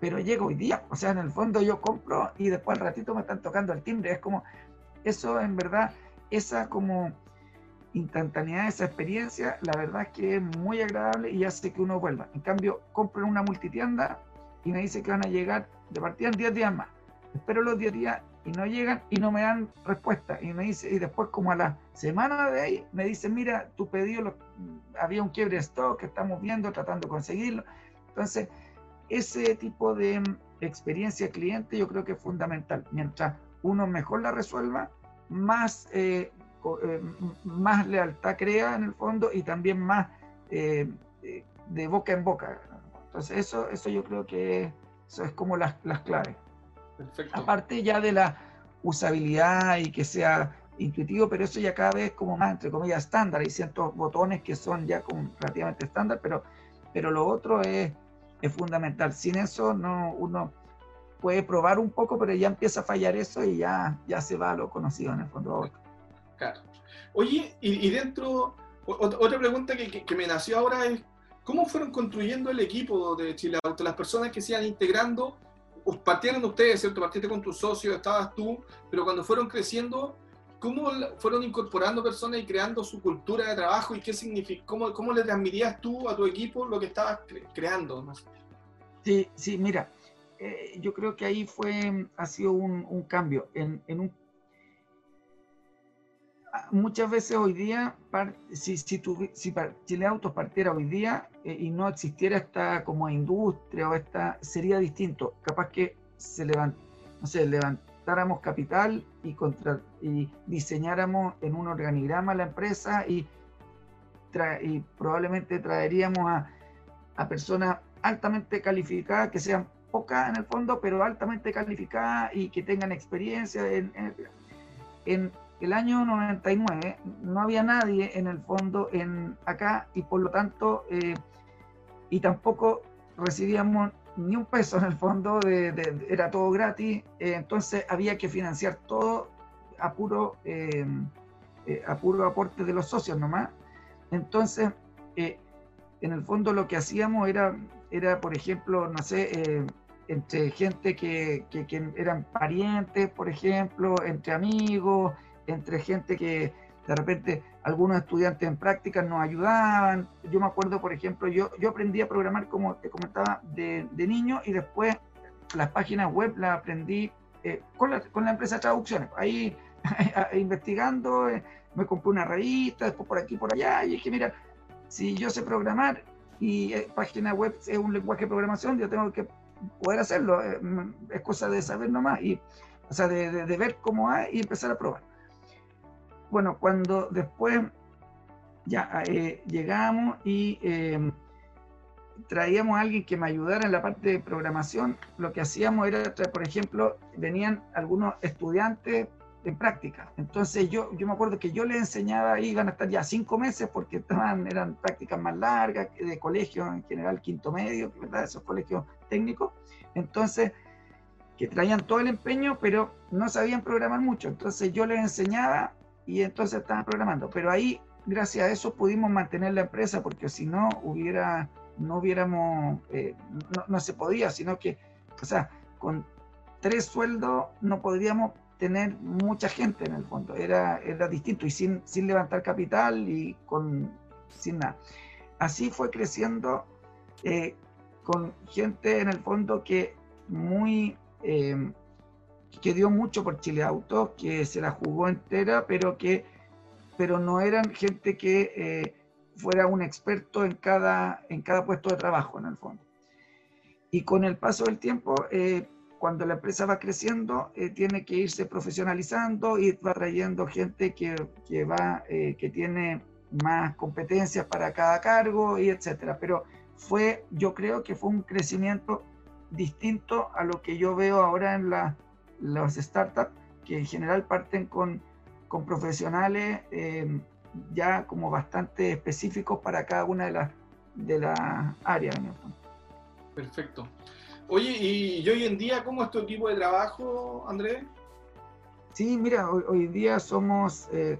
pero llega hoy día. O sea, en el fondo yo compro y después al ratito me están tocando el timbre. Es como, eso en verdad, esa como instantaneidad, esa experiencia, la verdad es que es muy agradable y hace que uno vuelva. En cambio, compro una multitienda y me dice que van a llegar de partida en 10 días más. Espero los 10 días y no llegan y no me dan respuesta. Y me dice, y después como a la semana de ahí, me dice, mira, tu pedido había un quiebre de stock que estamos viendo, tratando de conseguirlo. Entonces, ese tipo de experiencia cliente yo creo que es fundamental. Mientras uno mejor la resuelva, más eh, eh, más lealtad crea en el fondo y también más eh, de boca en boca. Entonces eso, eso yo creo que eso es como las, las claves. Perfecto. Aparte ya de la usabilidad y que sea intuitivo, pero eso ya cada vez como más, entre comillas, estándar. Hay ciertos botones que son ya como relativamente estándar, pero, pero lo otro es, es fundamental. Sin eso no uno puede probar un poco, pero ya empieza a fallar eso y ya, ya se va a lo conocido en el fondo. Claro. Oye, y, dentro, otra pregunta que, me nació ahora es, ¿cómo fueron construyendo el equipo de Chile? Las personas que se iban integrando, partieron ustedes, ¿cierto? Partiste con tus socios, estabas tú, pero cuando fueron creciendo, ¿cómo fueron incorporando personas y creando su cultura de trabajo y qué significa? ¿Cómo, cómo le transmitías tú a tu equipo lo que estabas cre creando? Sí, sí, mira, eh, yo creo que ahí fue, ha sido un, cambio. En un muchas veces hoy día, si, si, tu, si Chile Autos partiera hoy día eh, y no existiera esta como industria o esta, sería distinto. Capaz que se levant, no sé, levantáramos capital y, contra, y diseñáramos en un organigrama la empresa y, tra, y probablemente traeríamos a, a personas altamente calificadas, que sean pocas en el fondo, pero altamente calificadas y que tengan experiencia en, en, en el año 99 no había nadie en el fondo en acá y por lo tanto eh, y tampoco recibíamos ni un peso en el fondo de, era todo gratis eh, entonces había que financiar todo a puro eh, a puro aporte de los socios nomás. Entonces en el fondo lo que hacíamos era era por ejemplo no sé entre gente que, que eran parientes por ejemplo entre amigos entre gente que de repente algunos estudiantes en prácticas nos ayudaban. Yo me acuerdo, por ejemplo, yo, yo aprendí a programar, como te comentaba, de, de niño y después las páginas web las aprendí eh, con, la, con, la, empresa de traducciones. Ahí investigando, eh, me compré una revista, después por aquí, por allá, y dije, mira, si yo sé programar y página web es un lenguaje de programación, yo tengo que poder hacerlo. es cosa de saber nomás, y, o sea, de, de, ver cómo hay y empezar a probar. Bueno, cuando después ya llegamos y traíamos a alguien que me ayudara en la parte de programación, lo que hacíamos era, por ejemplo, venían algunos estudiantes en práctica. Entonces yo, yo me acuerdo que yo les enseñaba, iban a estar ya cinco meses porque estaban, eran prácticas más largas, de colegio en general, quinto medio, ¿verdad? esos colegios técnicos. Entonces, que traían todo el empeño, pero no sabían programar mucho. Entonces yo les enseñaba y entonces estaban programando. Pero ahí, gracias a eso, pudimos mantener la empresa porque si no hubiera no hubiéramos, eh, no, se podía, sino que, o sea, con tres sueldos no podríamos tener mucha gente en el fondo, era, era distinto y sin, sin levantar capital y con, sin nada. Así fue creciendo eh, con gente en el fondo que muy, eh, que dio mucho por Chile Auto, que se la jugó entera, pero que, pero no eran gente que fuera un experto en cada, en cada puesto de trabajo, en el fondo. Y con el paso del tiempo, eh, cuando la empresa va creciendo, eh, tiene que irse profesionalizando y va trayendo gente que, que va, eh, que tiene más competencias para cada cargo y etcétera. Pero fue, yo creo que fue un crecimiento distinto a lo que yo veo ahora en la, las startups, que en general parten con, con profesionales ya como bastante específicos para cada una de las de las áreas. Perfecto. Oye, ¿y, hoy en día cómo es tu equipo de trabajo, Andrés? Sí, mira, hoy, en día somos, eh,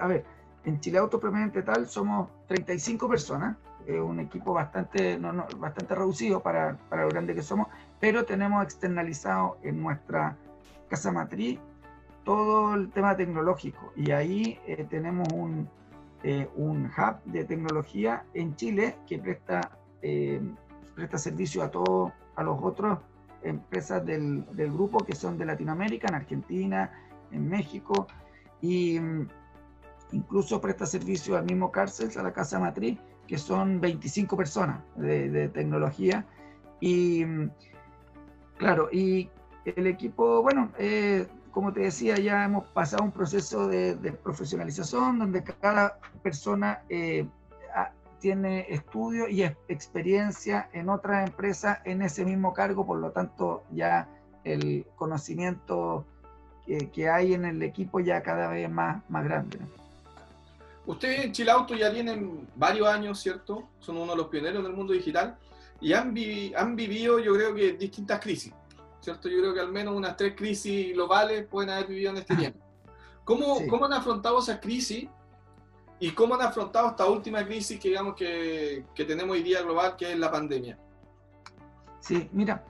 a ver, en Chile Auto propiamente tal somos 35 personas, es un equipo bastante, no, bastante reducido para, para lo grande que somos, pero tenemos externalizado en nuestra casa matriz todo el tema tecnológico. Y ahí eh, tenemos un, eh, un, hub de tecnología en Chile que presta, eh, presta servicio a todos, a los otros empresas del, del, grupo que son de Latinoamérica, en Argentina, en México, y mm, incluso presta servicio al mismo cárcel, a la casa matriz, que son 25 personas de, de tecnología. Y mm, claro, y el equipo, bueno, eh, como te decía, ya hemos pasado un proceso de, profesionalización donde cada persona eh, tiene estudio y experiencia en otra empresa en ese mismo cargo, por lo tanto ya el conocimiento que, hay en el equipo ya cada vez más, más grande. Ustedes en Chilauto ya tienen varios años, ¿cierto? Son uno de los pioneros del mundo digital y han, han vivido, yo creo que, distintas crisis. ¿cierto? Yo creo que al menos unas tres crisis globales pueden haber vivido en este tiempo. ¿Cómo, ¿Cómo, han afrontado esa crisis y cómo han afrontado esta última crisis que digamos que, que tenemos hoy día global, que es la pandemia? Sí, mira,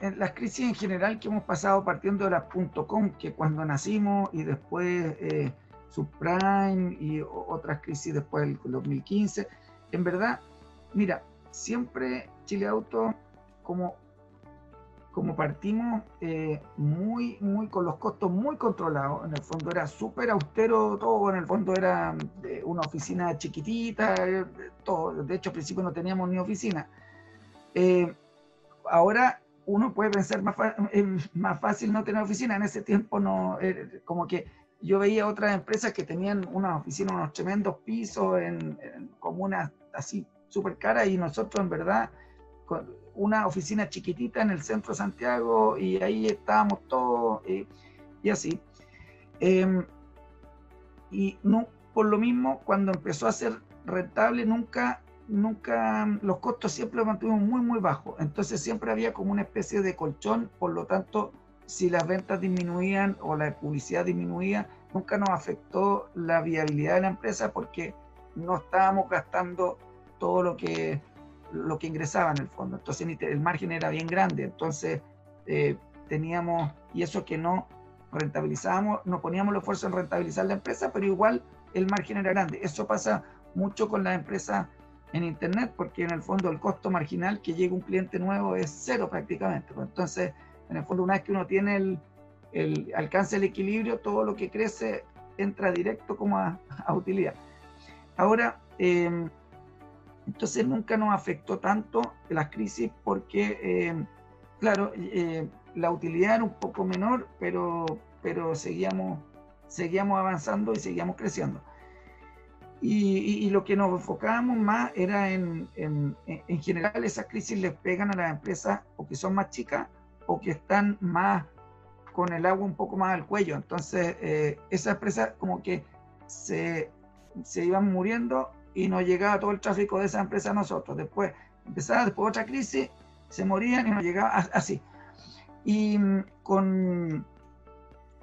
las crisis en general que hemos pasado partiendo de las .com, que cuando nacimos y después eh, subprime y otras crisis después del 2015, en verdad, mira, siempre Chile Auto como como partimos eh, muy, muy con los costos muy controlados, en el fondo era súper austero todo, en el fondo era eh, una oficina chiquitita, eh, todo, de hecho al principio no teníamos ni oficina. ahora uno puede pensar más, más fácil no tener oficina, en ese tiempo no, como que yo veía otras empresas que tenían una oficina, unos tremendos pisos en, en comunas así súper caras y nosotros en verdad una oficina chiquitita en el centro de Santiago y ahí estábamos todos eh, y así. Em, y no, por lo mismo, cuando empezó a ser rentable, nunca, nunca, los costos siempre los mantuvimos muy, muy bajos. Entonces siempre había como una especie de colchón, por lo tanto, si las ventas disminuían o la publicidad disminuía, nunca nos afectó la viabilidad de la empresa porque no estábamos gastando todo lo que lo que ingresaba en el fondo. Entonces el margen era bien grande. Entonces eh, teníamos, y eso que no rentabilizábamos, no poníamos el esfuerzo en rentabilizar la empresa, pero igual el margen era grande. Eso pasa mucho con las empresas en Internet, porque en el fondo el costo marginal que llega un cliente nuevo es cero prácticamente. Pues entonces En el fondo, una vez que uno tiene el, el alcance del equilibrio, todo lo que crece entra directo como a, utilidad. Ahora, em, entonces nunca nos afectó tanto las crisis porque, em, claro, eh, la utilidad era un poco menor, pero, pero seguíamos, seguíamos avanzando y seguíamos creciendo. Y, lo que nos enfocábamos más era en, en, en, general esas crisis les pegan a las empresas o que son más chicas o que están más con el agua un poco más al cuello. Entonces, eh, esas empresas como que se, se, iban muriendo y no llegaba todo el tráfico de esa empresa a nosotros. Después empezaba después otra crisis, se morían y no llegaba así. Y mm, con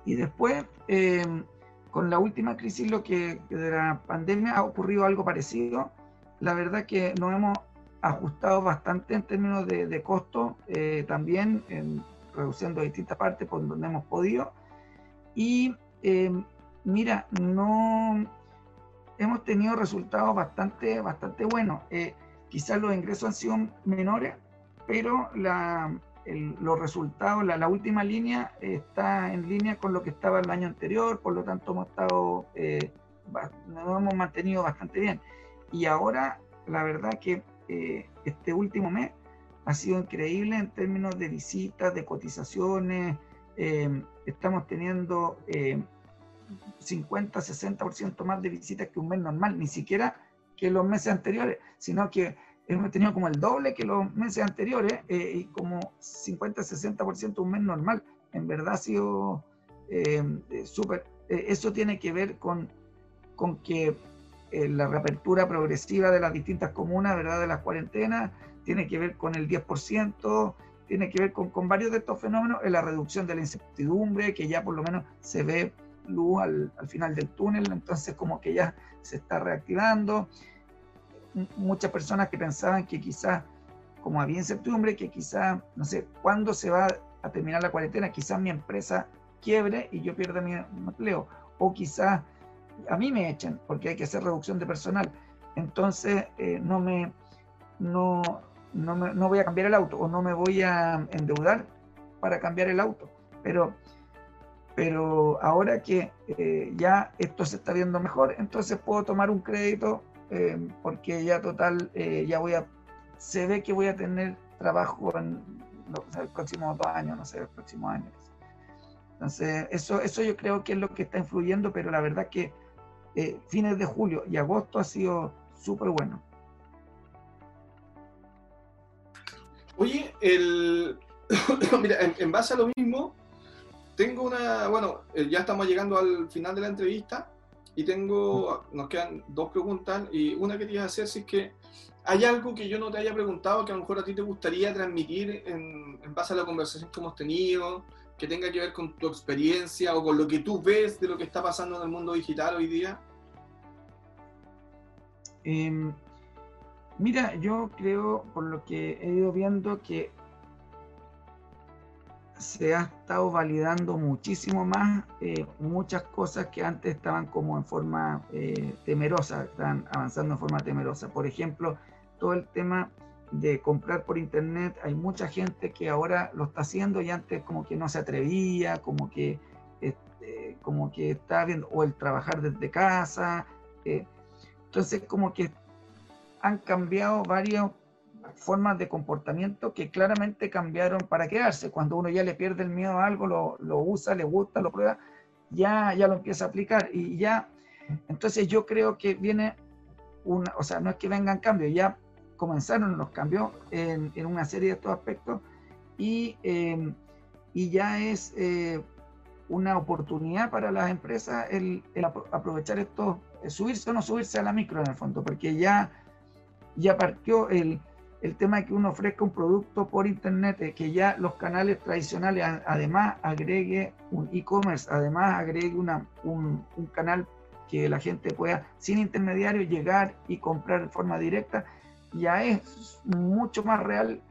y después eh, con la última crisis lo que de la pandemia ha ocurrido algo parecido. La verdad que nos hemos ajustado bastante en términos de, de costo, eh, también en, reduciendo distintas partes por donde hemos podido. Y eh, mira, no hemos tenido resultados bastante, bastante buenos. Eh, quizás los ingresos han sido menores, pero la, los resultados, la, última línea está en línea con lo que estaba el año anterior, por lo tanto hemos estado, eh, nos hemos mantenido bastante bien. Y ahora, la verdad que este último mes ha sido increíble en términos de visitas, de cotizaciones. Eh, estamos teniendo 50, eh, 60% más de visitas que un mes normal, ni siquiera que los meses anteriores, sino que hemos tenido como el doble que los meses anteriores eh, y como 50, 60% un mes normal. En verdad ha sido súper. eso tiene que ver con, con que la reapertura progresiva de las distintas comunas, ¿verdad? de las cuarentenas, tiene que ver con el 10%, tiene que ver con, con varios de estos fenómenos, en la reducción de la incertidumbre, que ya por lo menos se ve luz al, al final del túnel, entonces como que ya se está reactivando. muchas personas que pensaban que quizás, como había incertidumbre, que quizás, no sé, ¿cuándo se va a terminar la cuarentena? Quizás mi empresa quiebre y yo pierda mi empleo, o quizás a mí me echen porque hay que hacer reducción de personal. Entonces, eh, no me, no, no, me, no voy a cambiar el auto o no me voy a endeudar para cambiar el auto. Pero, pero ahora que eh, ya esto se está viendo mejor, entonces puedo tomar un crédito eh, porque ya total, eh, ya voy a, se ve que voy a tener trabajo en los, próximos dos años, no sé, el próximo año. Entonces, eso, eso yo creo que es lo que está influyendo, pero la verdad que fines de julio y agosto ha sido súper bueno. Oye, el... mira, en, base a lo mismo, tengo una, bueno, eh, ya estamos llegando al final de la entrevista y tengo, nos quedan dos preguntas y una que te iba a hacer si es que hay algo que yo no te haya preguntado que a lo mejor a ti te gustaría transmitir en, base a la conversación que hemos tenido, que tenga que ver con tu experiencia o con lo que tú ves de lo que está pasando en el mundo digital hoy día. Eh, Mira, yo creo, por lo que he ido viendo, que se ha estado validando muchísimo más eh, muchas cosas que antes estaban como en forma eh, temerosa, están avanzando en forma temerosa. Por ejemplo, todo el tema de comprar por internet, hay mucha gente que ahora lo está haciendo y antes como que no se atrevía, como que, este, como que estaba viendo, o el trabajar desde casa. Eh, entonces como que han cambiado varias formas de comportamiento que claramente cambiaron para quedarse. Cuando uno ya le pierde el miedo a algo, lo, lo usa, le gusta, lo prueba, ya, ya lo empieza a aplicar y ya. Entonces yo creo que viene una, o sea, no es que vengan cambios, ya comenzaron los cambios en, en una serie de estos aspectos y, em, y ya es eh, una oportunidad para las empresas el, aprovechar esto, subirse o no subirse a la micro en el fondo, porque ya ya partió el, el tema de que uno ofrezca un producto por internet, eh, que ya los canales tradicionales además agregue un e-commerce, además agregue una, un, canal que la gente pueda, sin intermediario, llegar y comprar de forma directa, ya es mucho más real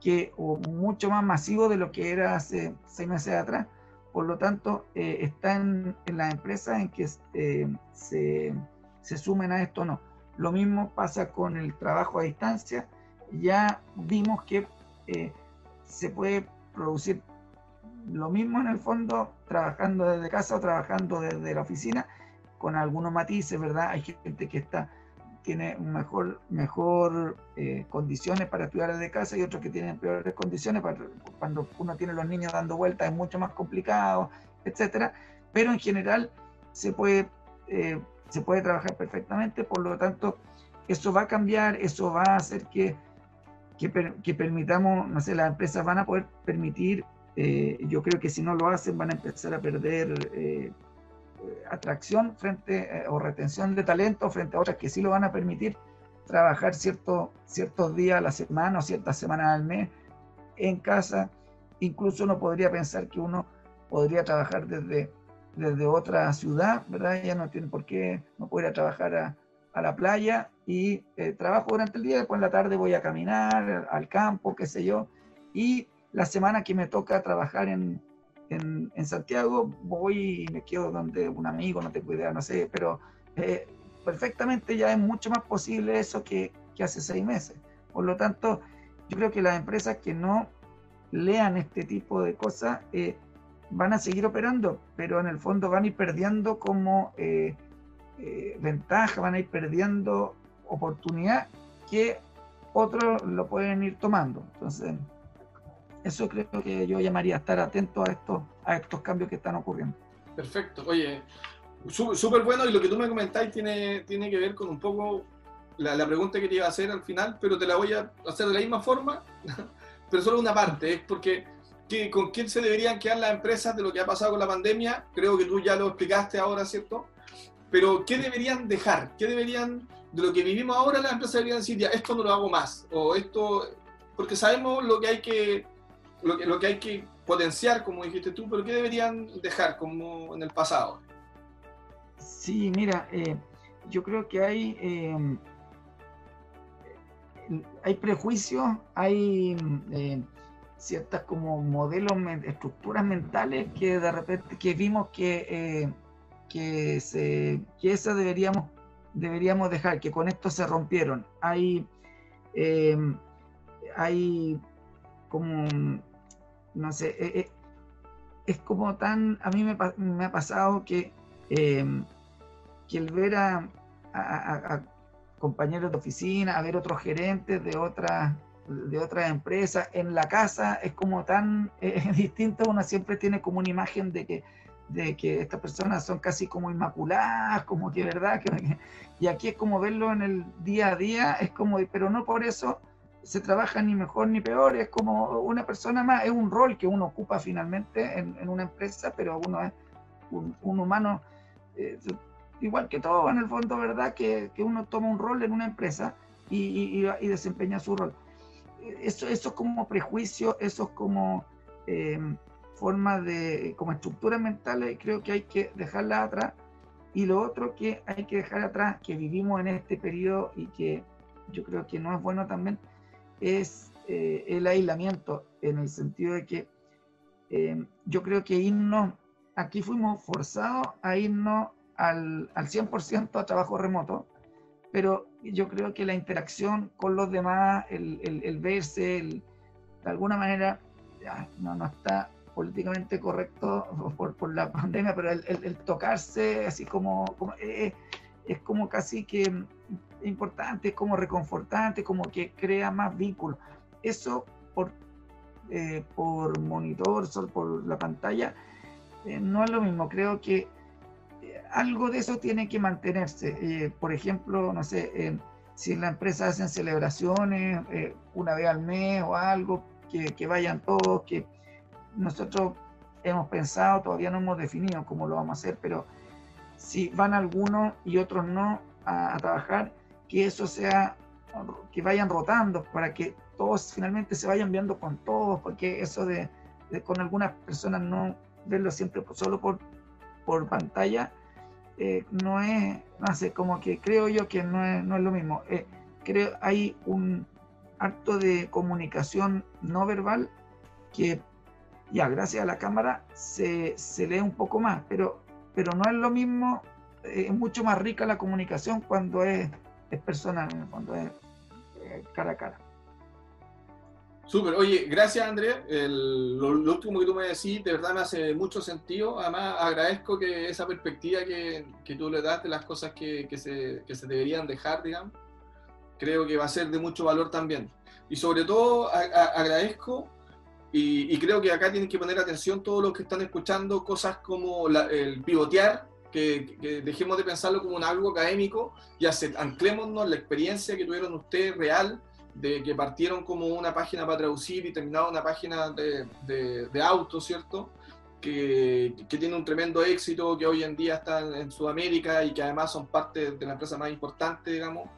que, o mucho más masivo de lo que era hace seis meses atrás. Por lo tanto, eh, está en, en las empresas en que eh, se, se sumen a esto o no lo mismo pasa con el trabajo a distancia. Ya vimos que eh, se puede producir lo mismo en el fondo, trabajando desde casa o trabajando desde la oficina, con algunos matices, ¿verdad? Hay gente que está tiene mejor, mejor eh, condiciones para estudiar desde casa y otros que tienen peores condiciones. Cuando uno tiene los niños dando vueltas es mucho más complicado, etcétera. Pero en general se puede, eh, se puede trabajar perfectamente, por lo tanto, eso va a cambiar, eso va a hacer que, que, permitamos, no sé, las empresas van a poder permitir, eh, yo creo que si no lo hacen van a empezar a perder atracción frente eh, o retención de talento frente a otras que sí lo van a permitir trabajar cierto, ciertos días a la semana o ciertas semanas al mes en casa. Incluso uno podría pensar que uno podría trabajar desde, desde otra ciudad, ¿verdad? Ya no tiene por qué, no puede ir a trabajar a, a la playa y eh, trabajo durante el día, después en la tarde voy a caminar al campo, qué sé yo, y la semana que me toca trabajar en, en, Santiago, voy y me quedo donde un amigo, no tengo idea, no sé, pero eh, perfectamente ya es mucho más posible eso que, que, hace seis meses. Por lo tanto, yo creo que las empresas que no lean este tipo de cosas eh, van a seguir operando, pero en el fondo van a ir perdiendo como eh, ventaja, van a ir perdiendo oportunidad que otros lo pueden ir tomando. Entonces, eso creo que yo llamaría estar atento a estos, a estos cambios que están ocurriendo. Perfecto. Oye, súper bueno y lo que tú me comentáis tiene, tiene que ver con un poco la, pregunta que te iba a hacer al final, pero te la voy a hacer de la misma forma, pero solo una parte, es porque ¿qué, ¿con quién se deberían quedar las empresas de lo que ha pasado con la pandemia? Creo que tú ya lo explicaste ahora, ¿cierto? Pero ¿qué deberían dejar? ¿Qué deberían, de lo que vivimos ahora, las empresas deberían decir, ya, esto no lo hago más? O esto, porque sabemos lo que hay que lo que, lo que hay que potenciar, como dijiste tú, pero ¿qué deberían dejar como en el pasado? Sí, mira, eh, yo creo que hay, eh, hay prejuicios, hay eh, ciertas como modelos, estructuras mentales que de repente que vimos que, que, esas deberíamos, deberíamos dejar, que con esto se rompieron. Hay, hay como no sé, eh, eh, es como tan, a mí me, ha pasado que, que el ver a, compañeros de oficina, a ver otros gerentes de otras de otras empresas en la casa es como tan distinto, uno siempre tiene como una imagen de que, de que estas personas son casi como inmaculadas, como que verdad, y aquí es como verlo en el día a día, es como, pero no por eso se trabaja ni mejor ni peor, es como una persona más, es un rol que uno ocupa finalmente en, una empresa, pero uno es un, humano eh, igual que todo en el fondo, ¿verdad? Que, que, uno toma un rol en una empresa y, y, desempeña su rol. Eso, eso es como prejuicio, eso es como eh, forma de, como estructuras mentales, creo que hay que dejarla atrás. Y lo otro que hay que dejar atrás, que vivimos en este periodo y que yo creo que no es bueno también, es eh, el aislamiento, en el sentido de que eh, yo creo que irnos, aquí fuimos forzados a irnos al, al 100% a trabajo remoto, pero yo creo que la interacción con los demás, el, el, verse, de alguna manera, no, no está políticamente correcto por, por la pandemia, pero el, tocarse así como, como eh, es como casi que importante, es como reconfortante, como que crea más vínculos. Eso por, eh, por monitor, por la pantalla, eh, no es lo mismo. Creo que algo de eso tiene que mantenerse. por ejemplo, no sé, si en la empresa hacen celebraciones una vez al mes o algo, que, que vayan todos, que nosotros hemos pensado, todavía no hemos definido cómo lo vamos a hacer, pero si van algunos y otros no a, trabajar, que eso sea, que vayan rotando para que todos finalmente se vayan viendo con todos, porque eso de, con algunas personas no verlo siempre solo por, por pantalla, eh, no es, no sé, como que creo yo que no es, no es lo mismo. Eh, creo hay un acto de comunicación no verbal que ya gracias a la cámara se, se lee un poco más, pero pero no es lo mismo, eh, es mucho más rica la comunicación cuando es, es personal, cuando es eh, cara a cara. Súper, oye, gracias Andrés. lo, último que tú me decís de verdad me hace mucho sentido. Además, agradezco que esa perspectiva que, que tú le das de las cosas que, que, se, que, se, deberían dejar, digamos, creo que va a ser de mucho valor también. Y sobre todo agradezco y, creo que acá tienen que poner atención todos los que están escuchando cosas como el pivotear, que, que, dejemos de pensarlo como un algo académico y anclémonos la experiencia que tuvieron ustedes real de que partieron como una página para traducir y terminaron una página de, de, auto, ¿cierto? Que, que, tiene un tremendo éxito, que hoy en día están en Sudamérica y que además son parte de la empresa más importante, digamos,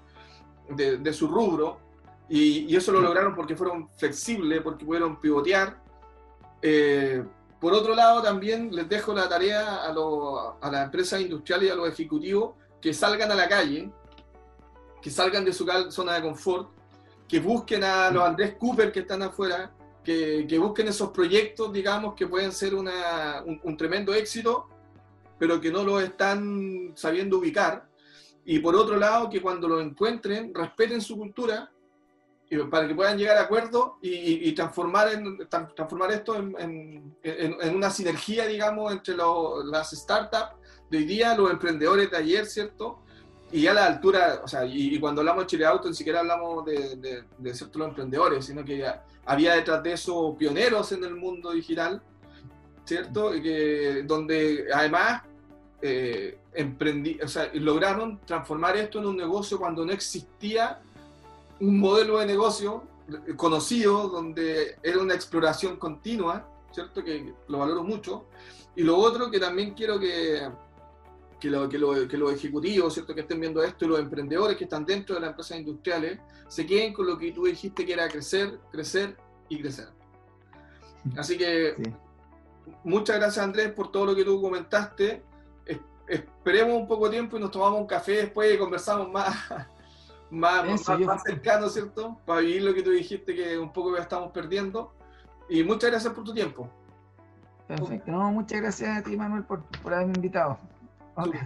de, de su rubro. Y, y, eso lo lograron porque fueron flexibles, porque pudieron pivotear. Eh, por otro lado, también les dejo la tarea a, a las empresas industriales y a los ejecutivos que salgan a la calle, que salgan de su zona de confort que busquen a los Andrés Cooper que están afuera, que, que busquen esos proyectos, digamos, que pueden ser una, un, tremendo éxito, pero que no lo están sabiendo ubicar. Y por otro lado, que cuando lo encuentren, respeten su cultura para que puedan llegar a acuerdos y, y, transformar, en, transformar esto en, en, en, una sinergia, digamos, entre las startups de hoy día, los emprendedores de ayer, ¿cierto? y a la altura, o sea, y, cuando hablamos de Chile Auto, ni siquiera hablamos de, de, de ciertos emprendedores, sino que había detrás de eso pioneros en el mundo digital, ¿cierto? Y que, donde además eh, emprendí, o sea, lograron transformar esto en un negocio cuando no existía un modelo de negocio conocido, donde era una exploración continua, ¿cierto? Que lo valoro mucho. Y lo otro que también quiero que, que, lo, que, lo, que, los ejecutivos, ¿cierto? que estén viendo esto y los emprendedores que están dentro de las empresas industriales se queden con lo que tú dijiste que era crecer, crecer y crecer. Así que muchas gracias Andrés por todo lo que tú comentaste. esperemos un poco de tiempo y nos tomamos un café después y conversamos más, más, más, cercano, ¿cierto? Para vivir lo que tú dijiste que un poco ya estamos perdiendo. Y muchas gracias por tu tiempo. Perfecto. muchas gracias a ti, Manuel, por, por haberme invitado. Okay.